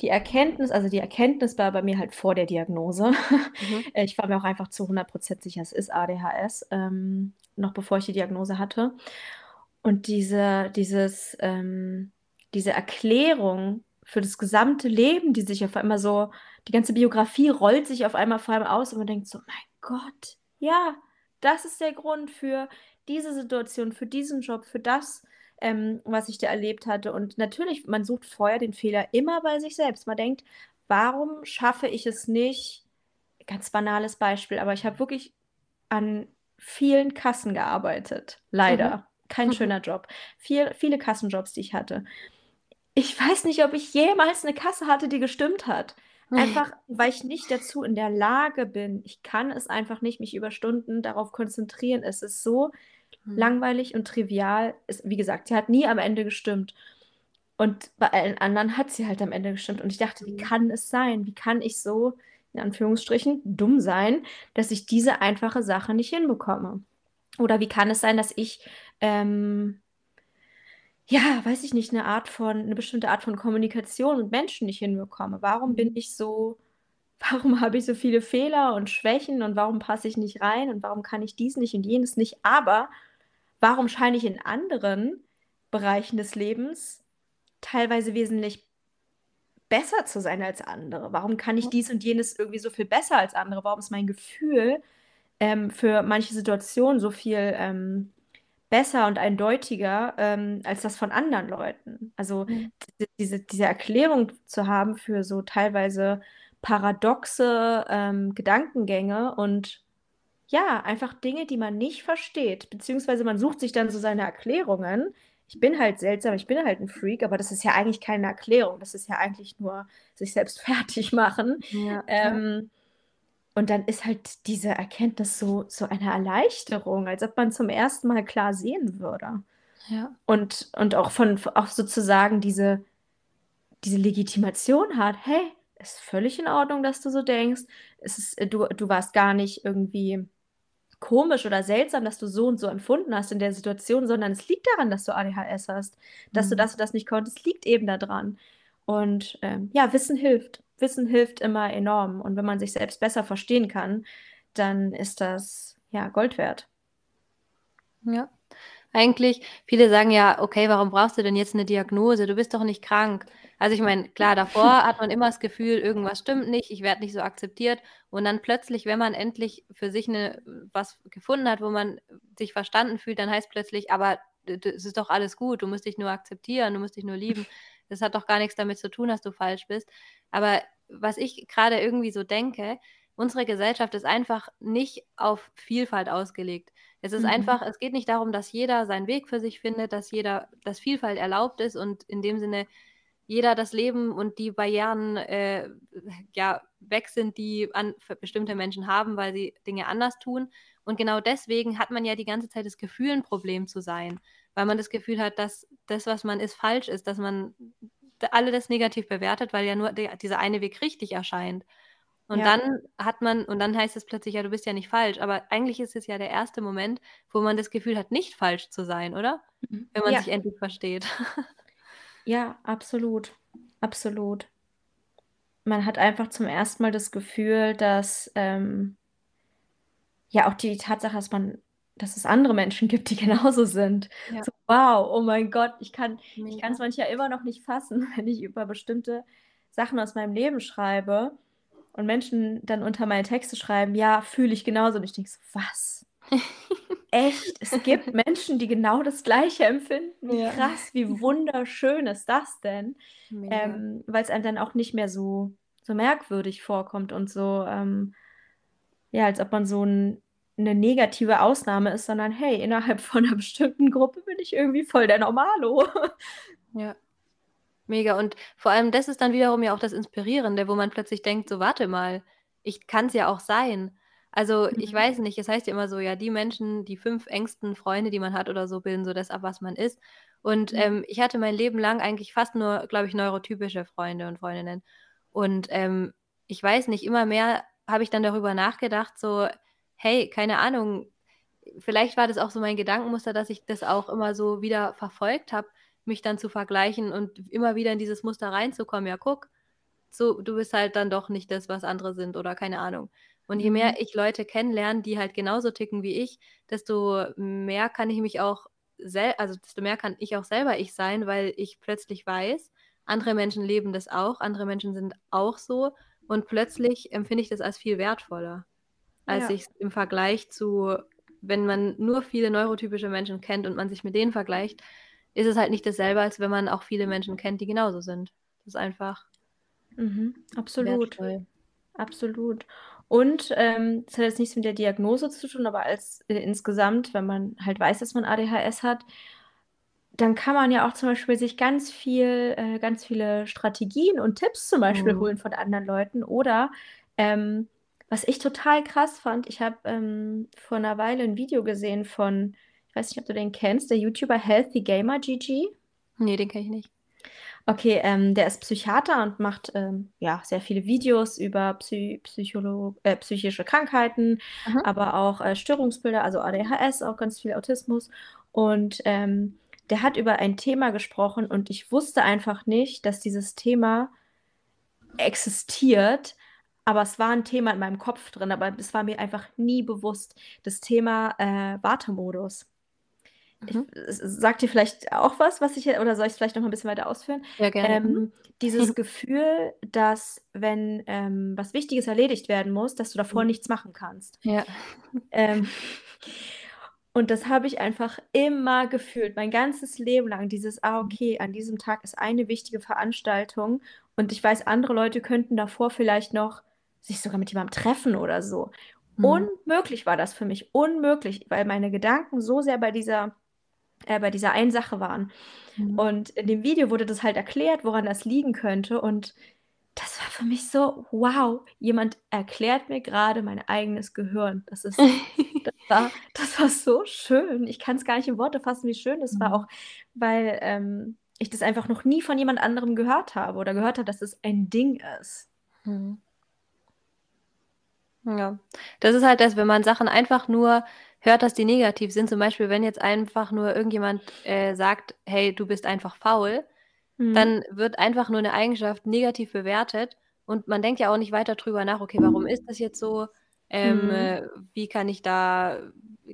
die Erkenntnis also, die Erkenntnis war bei mir halt vor der Diagnose. Mhm. Äh, ich war mir auch einfach zu 100 % sicher, es ist ADHS, ähm, noch bevor ich die Diagnose hatte. Und diese dieses ähm, diese Erklärung für das gesamte Leben, die sich auf einmal so die ganze Biografie rollt sich auf einmal vor einem aus und man denkt so: „Mein Gott, ja, das ist der Grund für diese Situation, für diesen Job, für das, ähm, was ich da erlebt hatte.“ Und natürlich, man sucht vorher den Fehler immer bei sich selbst. Man denkt: „Warum schaffe ich es nicht“ ganz banales Beispiel, aber ich habe wirklich an vielen Kassen gearbeitet, Mhm. leider. Kein schöner Job. Viel viele Kassenjobs, die ich hatte. Ich weiß nicht, ob ich jemals 'ne Kasse hatte, die gestimmt hat. Einfach, weil ich nicht dazu in der Lage bin. Ich kann es einfach nicht mich über Stunden darauf konzentrieren. Es ist so Mhm. langweilig und trivial. Es wie gesagt, sie hat nie am Ende gestimmt. Und bei allen anderen hat sie halt am Ende gestimmt. Und ich dachte: „Wie Mhm. kann es sein? Wie kann ich so, in Anführungsstrichen, dumm sein, dass ich diese einfache Sache nicht hinbekomme?“ Oder wie kann es sein, dass ich, ähm ja, weiß ich nicht, 'ne Art von 'ne bestimmte Art von Kommunikation mit Menschen nicht hinbekomme? Warum bin Mhm. ich so warum habe ich so viele Fehler und Schwächen und warum passe ich nicht rein und warum kann ich dies nicht und jenes nicht? Aber warum scheine ich in anderen Bereichen des Lebens teilweise wesentlich besser zu sein als andere? Warum kann ich dies und jenes irgendwie so viel besser als andere? Warum ist mein Gefühl, ähm, für manche Situationen so viel, ähm, besser und eindeutiger, ähm, als das von anderen Leuten? Also, diese diese Erklärung zu haben für so teilweise paradoxe, ähm, Gedankengänge und ja, einfach Dinge, die man nicht versteht, beziehungsweise man sucht sich dann so seine Erklärungen. Ich bin halt seltsam, ich bin halt 'n Freak, aber das ist ja eigentlich keine Erklärung. Das ist ja eigentlich nur sich selbst fertigmachen. Ja, ja. Ähm, und dann ist halt diese Erkenntnis so so eine Erleichterung, als ob man zum ersten Mal klar sehen würde. Ja. Und und auch von auch sozusagen diese diese Legitimation hat: „Hey, ist völlig in Ordnung, dass du so denkst. Es ist du du warst gar nicht irgendwie komisch oder seltsam, dass du so und so empfunden hast in der Situation, sondern es liegt daran, dass du ADHS hast. Dass du Mhm. das und das nicht konntest, liegt eben da dran.“ Und, ähm, ja, Wissen hilft. Wissen hilft immer enorm. Und wenn man sich selbst besser verstehen kann, dann ist das, ja, Gold wert. Ja. Eigentlich viele sagen ja: „Okay, warum brauchst du denn jetzt 'ne Diagnose? Du bist doch nicht krank.“ Also, ich meine, klar, davor hat man immer das Gefühl, irgendwas stimmt nicht, ich werde nicht so akzeptiert. Und dann plötzlich, wenn man endlich für sich 'ne was gefunden hat, wo man sich verstanden fühlt, dann heißt plötzlich: „Aber es ist doch alles gut, du musst dich nur akzeptieren, du musst dich nur lieben. Das hat doch gar nix damit zu tun, dass du falsch bist.“ Aber was ich grade irgendwie so denke, unsere Gesellschaft ist einfach nicht auf Vielfalt ausgelegt. Es ist Mhm. einfach es geht nicht darum, dass jeder seinen Weg für sich findet, dass jeder dass Vielfalt erlaubt ist und in dem Sinne jeder das Leben und die Barrieren, äh, ja, weg sind, die an bestimmte Menschen haben, weil sie Dinge anders tun. Und genau deswegen hat man ja die ganze Zeit das Gefühl, 'n Problem zu sein, weil man das Gefühl hat, dass das, was man ist, falsch ist, dass man alle das negativ bewertet, weil ja nur der dieser eine Weg richtig erscheint. Und Ja. dann hat man und dann heißt es plötzlich: „Ja, du bist ja nicht falsch.“ Aber eigentlich ist es ja der erste Moment, wo man das Gefühl hat, nicht falsch zu sein, oder? Mhm. Wenn man Ja. sich endlich versteht. Ja, absolut. Absolut. Man hat einfach zum ersten Mal das Gefühl, dass, ähm ja, auch die Tatsache, dass man dass es andere Menschen gibt, die genauso sind. Ja. So: „Wow, oh mein Gott, ich kann ich Mega. kann's manchmal immer noch nicht fassen, wenn ich über bestimmte Sachen aus meinem Leben schreibe, und Menschen dann unter meine Texte schreiben, ja, fühle ich genauso. Und ich denke so, was? Echt? Es gibt Menschen, die genau das Gleiche empfinden. Wie Ja. krass, wie wunderschön ist das denn? Ähm, Weil es einem dann auch nicht mehr so, so merkwürdig vorkommt und so, ähm, ja, als ob man so ein, eine negative Ausnahme ist, sondern hey, innerhalb von einer bestimmten Gruppe bin ich irgendwie voll der Normalo. Ja. Mega. Und vor allem das ist dann wiederum ja auch das Inspirierende, wo man plötzlich denkt, so warte mal, ich kann es ja auch sein. Also ich Mhm. weiß nicht, es heißt ja immer so, ja, die Menschen, die fünf engsten Freunde, die man hat oder so, bilden so das ab, was man ist. Und Mhm. ähm, ich hatte mein Leben lang eigentlich fast nur, glaube ich, neurotypische Freunde und Freundinnen. Und ähm, ich weiß nicht, immer mehr habe ich dann darüber nachgedacht, so, hey, keine Ahnung, vielleicht war das auch so mein Gedankenmuster, dass ich das auch immer so wieder verfolgt habe, mich dann zu vergleichen und immer wieder in dieses Muster reinzukommen. Ja, guck, so, du bist halt dann doch nicht das, was andere sind oder keine Ahnung. Und je mehr Mhm. ich Leute kennenlerne, die halt genauso ticken wie ich, desto mehr kann ich mich auch sel also desto mehr kann ich auch selber ich sein, weil ich plötzlich weiß, andere Menschen leben das auch, andere Menschen sind auch so und plötzlich empfinde ich das als viel wertvoller, als Ja. ich im Vergleich zu, wenn man nur viele neurotypische Menschen kennt und man sich mit denen vergleicht, ist es halt nicht dasselbe, als wenn man auch viele Menschen kennt, die genauso sind. Das ist einfach Mhm. Absolut. wertvoll. Absolut. Und ähm, das hat jetzt nichts mit der Diagnose zu tun, aber als äh, insgesamt, wenn man halt weiß, dass man ADHS hat, dann kann man ja auch zum Beispiel sich ganz viel, äh, ganz viele Strategien und Tipps zum Beispiel Mhm. holen von anderen Leuten. Oder ähm, was ich total krass fand, ich habe ähm, vor einer Weile ein Video gesehen von, ich weiß nicht, ob du den kennst, der YouTuber Healthy Gamer GG. Nee, den kenne ich nicht. Okay, ähm, der ist Psychiater und macht ähm, ja sehr viele Videos über Psy Psycholo äh, psychische Krankheiten, Mhm. aber auch äh, Störungsbilder, also ADHS, auch ganz viel Autismus. Und ähm, der hat über ein Thema gesprochen und ich wusste einfach nicht, dass dieses Thema existiert. Aber es war ein Thema in meinem Kopf drin, aber es war mir einfach nie bewusst. Das Thema äh, Wartemodus. Ich, Mhm. sagt dir vielleicht auch was, was ich, oder soll ich es vielleicht noch mal ein bisschen weiter ausführen? Ja, gerne. Mhm. Ähm, dieses Gefühl, dass wenn ähm, was Wichtiges erledigt werden muss, dass du davor Mhm. nichts machen kannst. Ja. Ähm, und das habe ich einfach immer gefühlt, mein ganzes Leben lang. Dieses, ah, okay, an diesem Tag ist eine wichtige Veranstaltung und ich weiß, andere Leute könnten davor vielleicht noch sich sogar mit jemandem treffen oder so. Mhm. Unmöglich war das für mich, unmöglich, weil meine Gedanken so sehr bei dieser, äh, bei dieser einen Sache waren. Mhm. Und in dem Video wurde das halt erklärt, woran das liegen könnte. Und das war für mich so, wow, jemand erklärt mir gerade mein eigenes Gehirn. Das ist, das war, das war so schön. Ich kann es gar nicht in Worte fassen, wie schön das war, Mhm. auch weil ähm, ich das einfach noch nie von jemand anderem gehört habe oder gehört habe, dass es ein Ding ist. Mhm. Ja, das ist halt das, wenn man Sachen einfach nur hört, dass die negativ sind. Zum Beispiel, wenn jetzt einfach nur irgendjemand äh, sagt, hey, du bist einfach faul, Mhm. dann wird einfach nur eine Eigenschaft negativ bewertet und man denkt ja auch nicht weiter drüber nach, okay, warum ist das jetzt so? Ähm, Mhm. äh, wie kann ich da,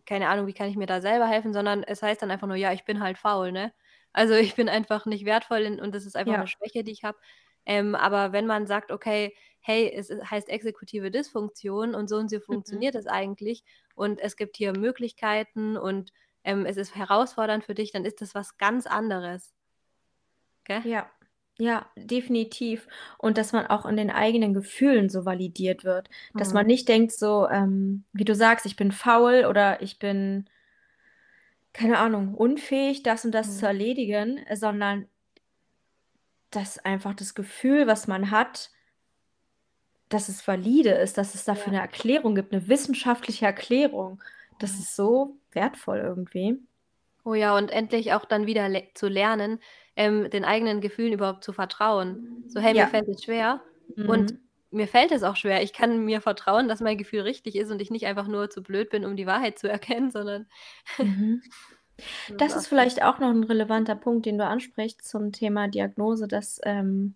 keine Ahnung, wie kann ich mir da selber helfen, sondern es heißt dann einfach nur, ja, ich bin halt faul, ne? Also ich bin einfach nicht wertvoll in, und das ist einfach Ja. eine Schwäche, die ich habe. Ähm, aber wenn man sagt, okay, hey, es heißt exekutive Dysfunktion und so und so Mhm. funktioniert es eigentlich und es gibt hier Möglichkeiten und ähm, es ist herausfordernd für dich, dann ist das was ganz anderes. Gell? Ja, ja, definitiv. Und dass man auch in den eigenen Gefühlen so validiert wird. Dass man Mhm. nicht denkt, so, ähm, wie du sagst, ich bin faul oder ich bin, keine Ahnung, unfähig, das und das zu Mhm. erledigen, sondern dass einfach das Gefühl, was man hat, dass es valide ist, dass es dafür Ja. eine Erklärung gibt, eine wissenschaftliche Erklärung. Das ist so wertvoll irgendwie. Oh ja, und endlich auch dann wieder le zu lernen, ähm, den eigenen Gefühlen überhaupt zu vertrauen. So, hey, mir Ja. fällt es schwer und Mhm. mir fällt es auch schwer. Ich kann mir vertrauen, dass mein Gefühl richtig ist und ich nicht einfach nur zu blöd bin, um die Wahrheit zu erkennen, sondern Mhm. das ist vielleicht auch noch ein relevanter Punkt, den du ansprichst zum Thema Diagnose. Das ähm,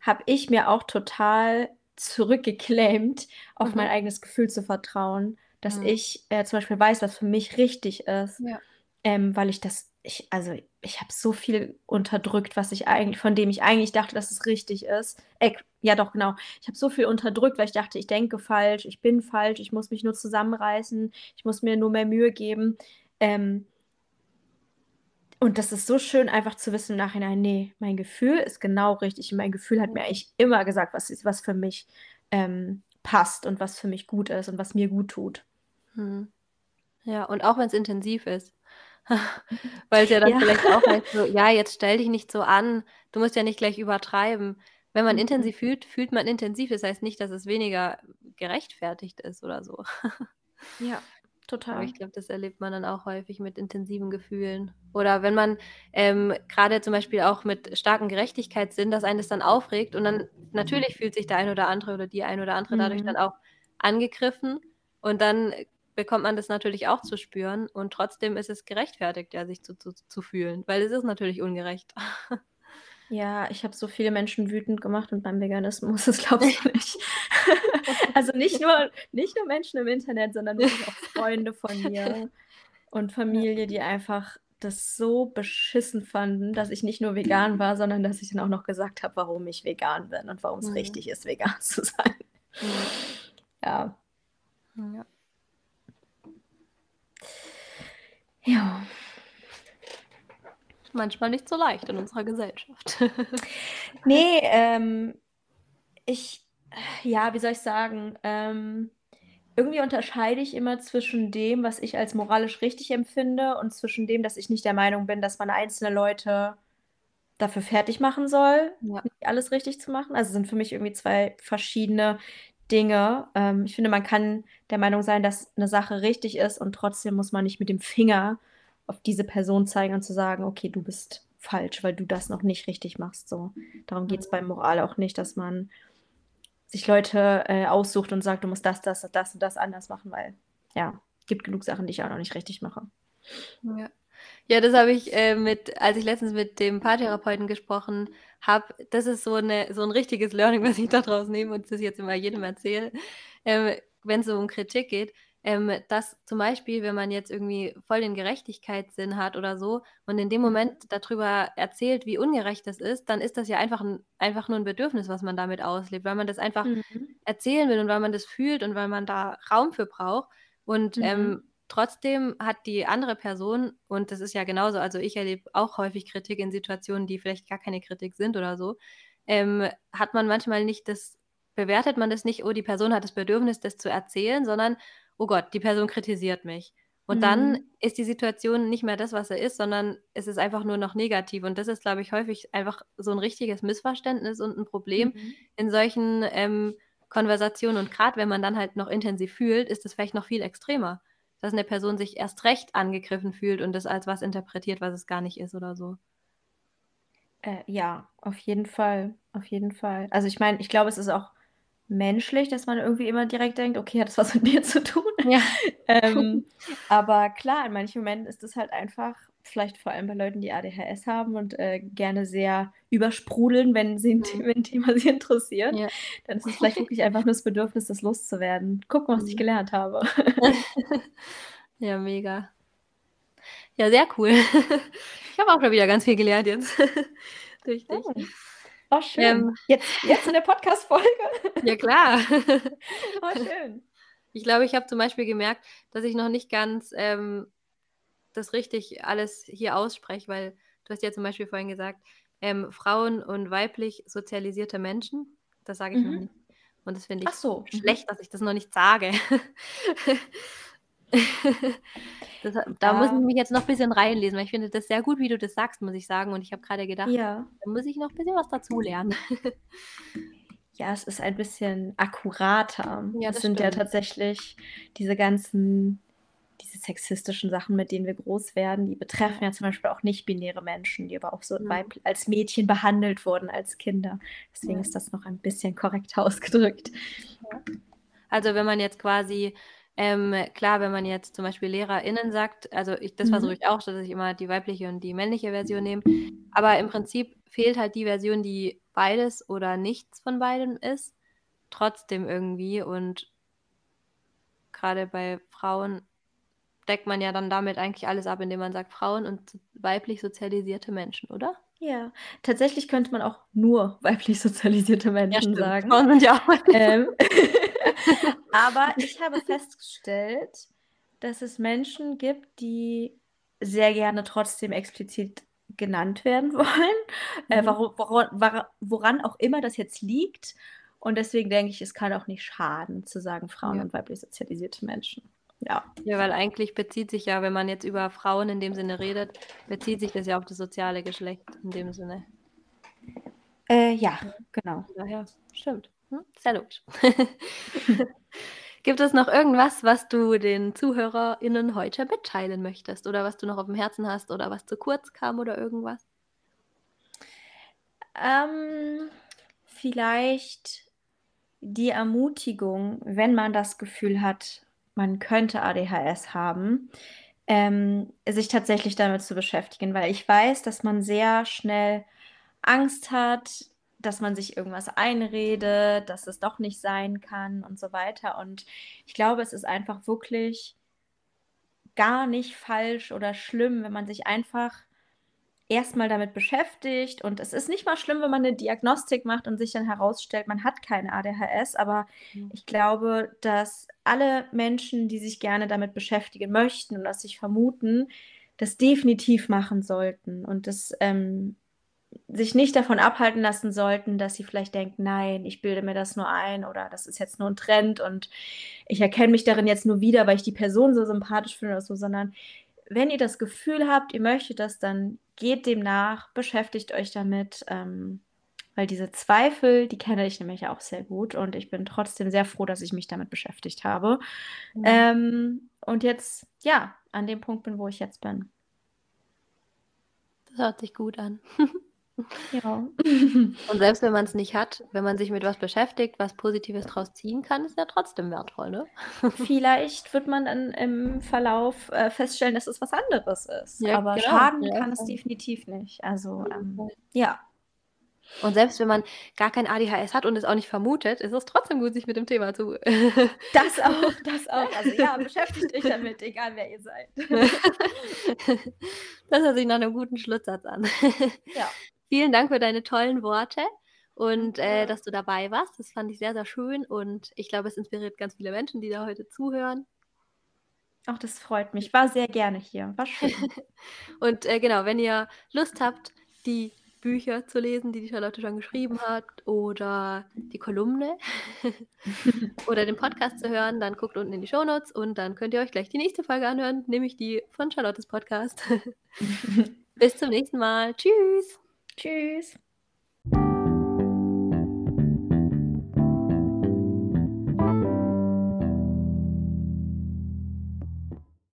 habe ich mir auch total zurückgeclaimt, auf mein Mhm. eigenes Gefühl zu vertrauen, dass Mhm. ich äh, zum Beispiel weiß, was für mich richtig ist, Ja. ähm, weil ich das, ich, also ich habe so viel unterdrückt, was ich eigentlich, von dem ich eigentlich dachte, dass es richtig ist. Äh, ja doch, genau. Ich habe so viel unterdrückt, weil ich dachte, ich denke falsch, ich bin falsch, ich muss mich nur zusammenreißen, ich muss mir nur mehr Mühe geben. Ähm, und das ist so schön, einfach zu wissen im Nachhinein, nee, mein Gefühl ist genau richtig. Und mein Gefühl hat mir eigentlich immer gesagt, was, ist, was für mich ähm, passt und was für mich gut ist und was mir gut tut. Mhm. Ja, und auch wenn es intensiv ist. Weil es ja dann ja. vielleicht auch heißt, so, ja, jetzt stell dich nicht so an, du musst ja nicht gleich übertreiben. Wenn man mhm. intensiv fühlt, fühlt man intensiv. Das heißt nicht, dass es weniger gerechtfertigt ist oder so. Ja, total. Aber ich glaube, das erlebt man dann auch häufig mit intensiven Gefühlen. Oder wenn man ähm, gerade zum Beispiel auch mit starken Gerechtigkeitssinn, dass einen das dann aufregt und dann natürlich fühlt sich der ein oder andere oder die ein oder andere mhm. dadurch dann auch angegriffen und dann bekommt man das natürlich auch zu spüren und trotzdem ist es gerechtfertigt, ja, sich zu, zu, zu fühlen, weil es ist natürlich ungerecht. Ja, ich habe so viele Menschen wütend gemacht und beim Veganismus, das glaubst du nicht. also nicht nur, nicht nur Menschen im Internet, sondern auch Freunde von mir und Familie, die einfach das so beschissen fanden, dass ich nicht nur vegan war, sondern dass ich dann auch noch gesagt habe, warum ich vegan bin und warum es mhm. richtig ist, vegan zu sein. Mhm. Ja. ja. Ja. Manchmal nicht so leicht in unserer Gesellschaft. nee, ähm, ich, ja, wie soll ich sagen, ähm, irgendwie unterscheide ich immer zwischen dem, was ich als moralisch richtig empfinde und zwischen dem, dass ich nicht der Meinung bin, dass man einzelne Leute dafür fertig machen soll, ja. alles richtig zu machen. Also sind für mich irgendwie zwei verschiedene Dinge. Ähm, ich finde, man kann der Meinung sein, dass eine Sache richtig ist und trotzdem muss man nicht mit dem Finger auf diese Person zeigen und zu sagen, okay, du bist falsch, weil du das noch nicht richtig machst. So, darum geht es bei Moral auch nicht, dass man sich Leute äh, aussucht und sagt, du musst das, das, das und das anders machen, weil ja, gibt genug Sachen, die ich auch noch nicht richtig mache. Ja. Ja, das habe ich äh, mit, als ich letztens mit dem Paartherapeuten gesprochen habe, das ist so, eine, so ein richtiges Learning, was ich daraus nehme und das jetzt immer jedem erzähle, ähm, wenn es so um Kritik geht, ähm, dass zum Beispiel, wenn man jetzt irgendwie voll den Gerechtigkeitssinn hat oder so und in dem mhm. Moment darüber erzählt, wie ungerecht das ist, dann ist das ja einfach, ein, einfach nur ein Bedürfnis, was man damit auslebt, weil man das einfach mhm. erzählen will und weil man das fühlt und weil man da Raum für braucht. Und ähm, mhm. ähm, trotzdem hat die andere Person, und das ist ja genauso, also ich erlebe auch häufig Kritik in Situationen, die vielleicht gar keine Kritik sind oder so, ähm, hat man manchmal nicht das, bewertet man das nicht, oh, die Person hat das Bedürfnis, das zu erzählen, sondern oh Gott, die Person kritisiert mich. Und mhm. dann ist die Situation nicht mehr das, was er ist, sondern es ist einfach nur noch negativ. Und das ist, glaube ich, häufig einfach so ein richtiges Missverständnis und ein Problem mhm. in solchen ähm, Konversationen. Und gerade wenn man dann halt noch intensiv fühlt, ist es vielleicht noch viel extremer, dass eine Person sich erst recht angegriffen fühlt und das als was interpretiert, was es gar nicht ist oder so. Äh, ja, auf jeden Fall. Auf jeden Fall. Also ich meine, ich glaube, es ist auch menschlich, dass man irgendwie immer direkt denkt, okay, hat das was mit mir zu tun? Ja. ähm, aber klar, in manchen Momenten ist es halt einfach, vielleicht vor allem bei Leuten, die ADHS haben und äh, gerne sehr übersprudeln, wenn, sie, mhm. wenn ein Thema sie interessiert, ja. dann ist es vielleicht wirklich einfach nur das Bedürfnis, das loszuwerden. Gucken, was mhm. ich gelernt habe. ja, mega. Ja, sehr cool. Ich habe auch schon wieder ganz viel gelernt jetzt. Durch dich. Oh. Oh, schön. Ähm, jetzt, jetzt in der Podcast-Folge. ja, klar. oh, schön. Ich glaube, ich habe zum Beispiel gemerkt, dass ich noch nicht ganz ähm, das richtig alles hier ausspreche, weil du hast ja zum Beispiel vorhin gesagt, ähm, Frauen und weiblich sozialisierte Menschen. Das sage ich mhm. noch nicht. Und das finde ich so. Mhm. schlecht, dass ich das noch nicht sage. Das, da muss ich mich jetzt noch ein bisschen reinlesen, weil ich finde das sehr gut, wie du das sagst, muss ich sagen. Und ich habe gerade gedacht, ja. da muss ich noch ein bisschen was dazulernen. Ja, es ist ein bisschen akkurater. Ja, das, das sind stimmt. ja tatsächlich diese ganzen, diese sexistischen Sachen, mit denen wir groß werden, die betreffen ja, ja zum Beispiel auch nicht-binäre Menschen, die aber auch so ja. als Mädchen behandelt wurden als Kinder. Deswegen ist das noch ein bisschen korrekt ausgedrückt. Also wenn man jetzt quasi ähm, klar, wenn man jetzt zum Beispiel LehrerInnen sagt, also ich, das mhm. versuche ich auch, dass ich immer die weibliche und die männliche Version nehme. Aber im Prinzip fehlt halt die Version, die beides oder nichts von beidem ist, trotzdem irgendwie. Und gerade bei Frauen deckt man ja dann damit eigentlich alles ab, indem man sagt Frauen und weiblich sozialisierte Menschen, oder? Ja, tatsächlich könnte man auch nur weiblich sozialisierte Ja, Menschen stimmt. sagen. Frauen sind ja auch Ähm, aber ich habe festgestellt, dass es Menschen gibt, die sehr gerne trotzdem explizit genannt werden wollen, äh, Mhm. waru woro wara woran auch immer das jetzt liegt. Und deswegen denke ich, es kann auch nicht schaden, zu sagen Frauen Ja. und weiblich sozialisierte Menschen. Ja. Ja, weil eigentlich bezieht sich ja, wenn man jetzt über Frauen in dem Sinne redet, bezieht sich das ja auf das soziale Geschlecht in dem Sinne. Äh, ja, genau. Daher, stimmt. Hm, logisch. Gibt es noch irgendwas, was du den ZuhörerInnen heute mitteilen möchtest oder was du noch aufm Herzen hast oder was zu kurz kam oder irgendwas? Ähm, vielleicht die Ermutigung, wenn man das Gefühl hat, man könnte ADHS haben, ähm, sich tatsächlich damit zu beschäftigen, weil ich weiß, dass man sehr schnell Angst hat, dass man sich irgendwas einredet, dass es doch nicht sein kann und so weiter. Und ich glaube, es ist einfach wirklich gar nicht falsch oder schlimm, wenn man sich einfach erst mal damit beschäftigt. Und es ist nicht mal schlimm, wenn man 'ne Diagnostik macht und sich dann herausstellt, man hat keine ADHS, aber Mhm. ich glaube, dass alle Menschen, die sich gerne damit beschäftigen möchten und das sich vermuten, das definitiv machen sollten und das, ähm, sich nicht davon abhalten lassen sollten, dass sie vielleicht denken: „Nein, ich bilde mir das nur ein“ oder „das ist jetzt nur 'n Trend und ich erkenne mich darin jetzt nur wieder, weil ich die Person so sympathisch finde“ oder so, sondern wenn ihr das Gefühl habt, ihr möchtet das, dann geht dem nach, beschäftigt euch damit, ähm, weil diese Zweifel, die kenne ich nämlich auch sehr gut und ich bin trotzdem sehr froh, dass ich mich damit beschäftigt habe. Mhm. Ähm, und jetzt, ja, an dem Punkt bin, wo ich jetzt bin. Das hört sich gut an. Ja. Und selbst wenn man's nicht hat, wenn man sich mit was beschäftigt, was Positives draus ziehen kann, ist ja trotzdem wertvoll, ne? Vielleicht wird man dann im Verlauf, äh, feststellen, dass es was anderes ist, Ja, aber genau. schaden Ja, kann es definitiv nicht. Also, ähm, ja. Und selbst wenn man gar kein ADHS hat und es auch nicht vermutet, ist es trotzdem gut, sich mit dem Thema zu Das auch, das auch. Also, ja, beschäftigt euch damit, egal wer ihr seid. Das hört sich nach 'nem guten Schlusssatz an. Ja. Vielen Dank für deine tollen Worte und, äh, dass du dabei warst. Das fand ich sehr, sehr schön und ich glaube, es inspiriert ganz viele Menschen, die da heute zuhören. Ach, das freut mich. War sehr gerne hier. War schön. Und, äh, genau, wenn ihr Lust habt, die Bücher zu lesen, die die Charlotte schon geschrieben hat oder die Kolumne oder den Podcast zu hören, dann guckt unten in die Shownotes und dann könnt ihr euch gleich die nächste Folge anhören, nämlich die von Charlottes Podcast. Bis zum nächsten Mal. Tschüss. Tschüss.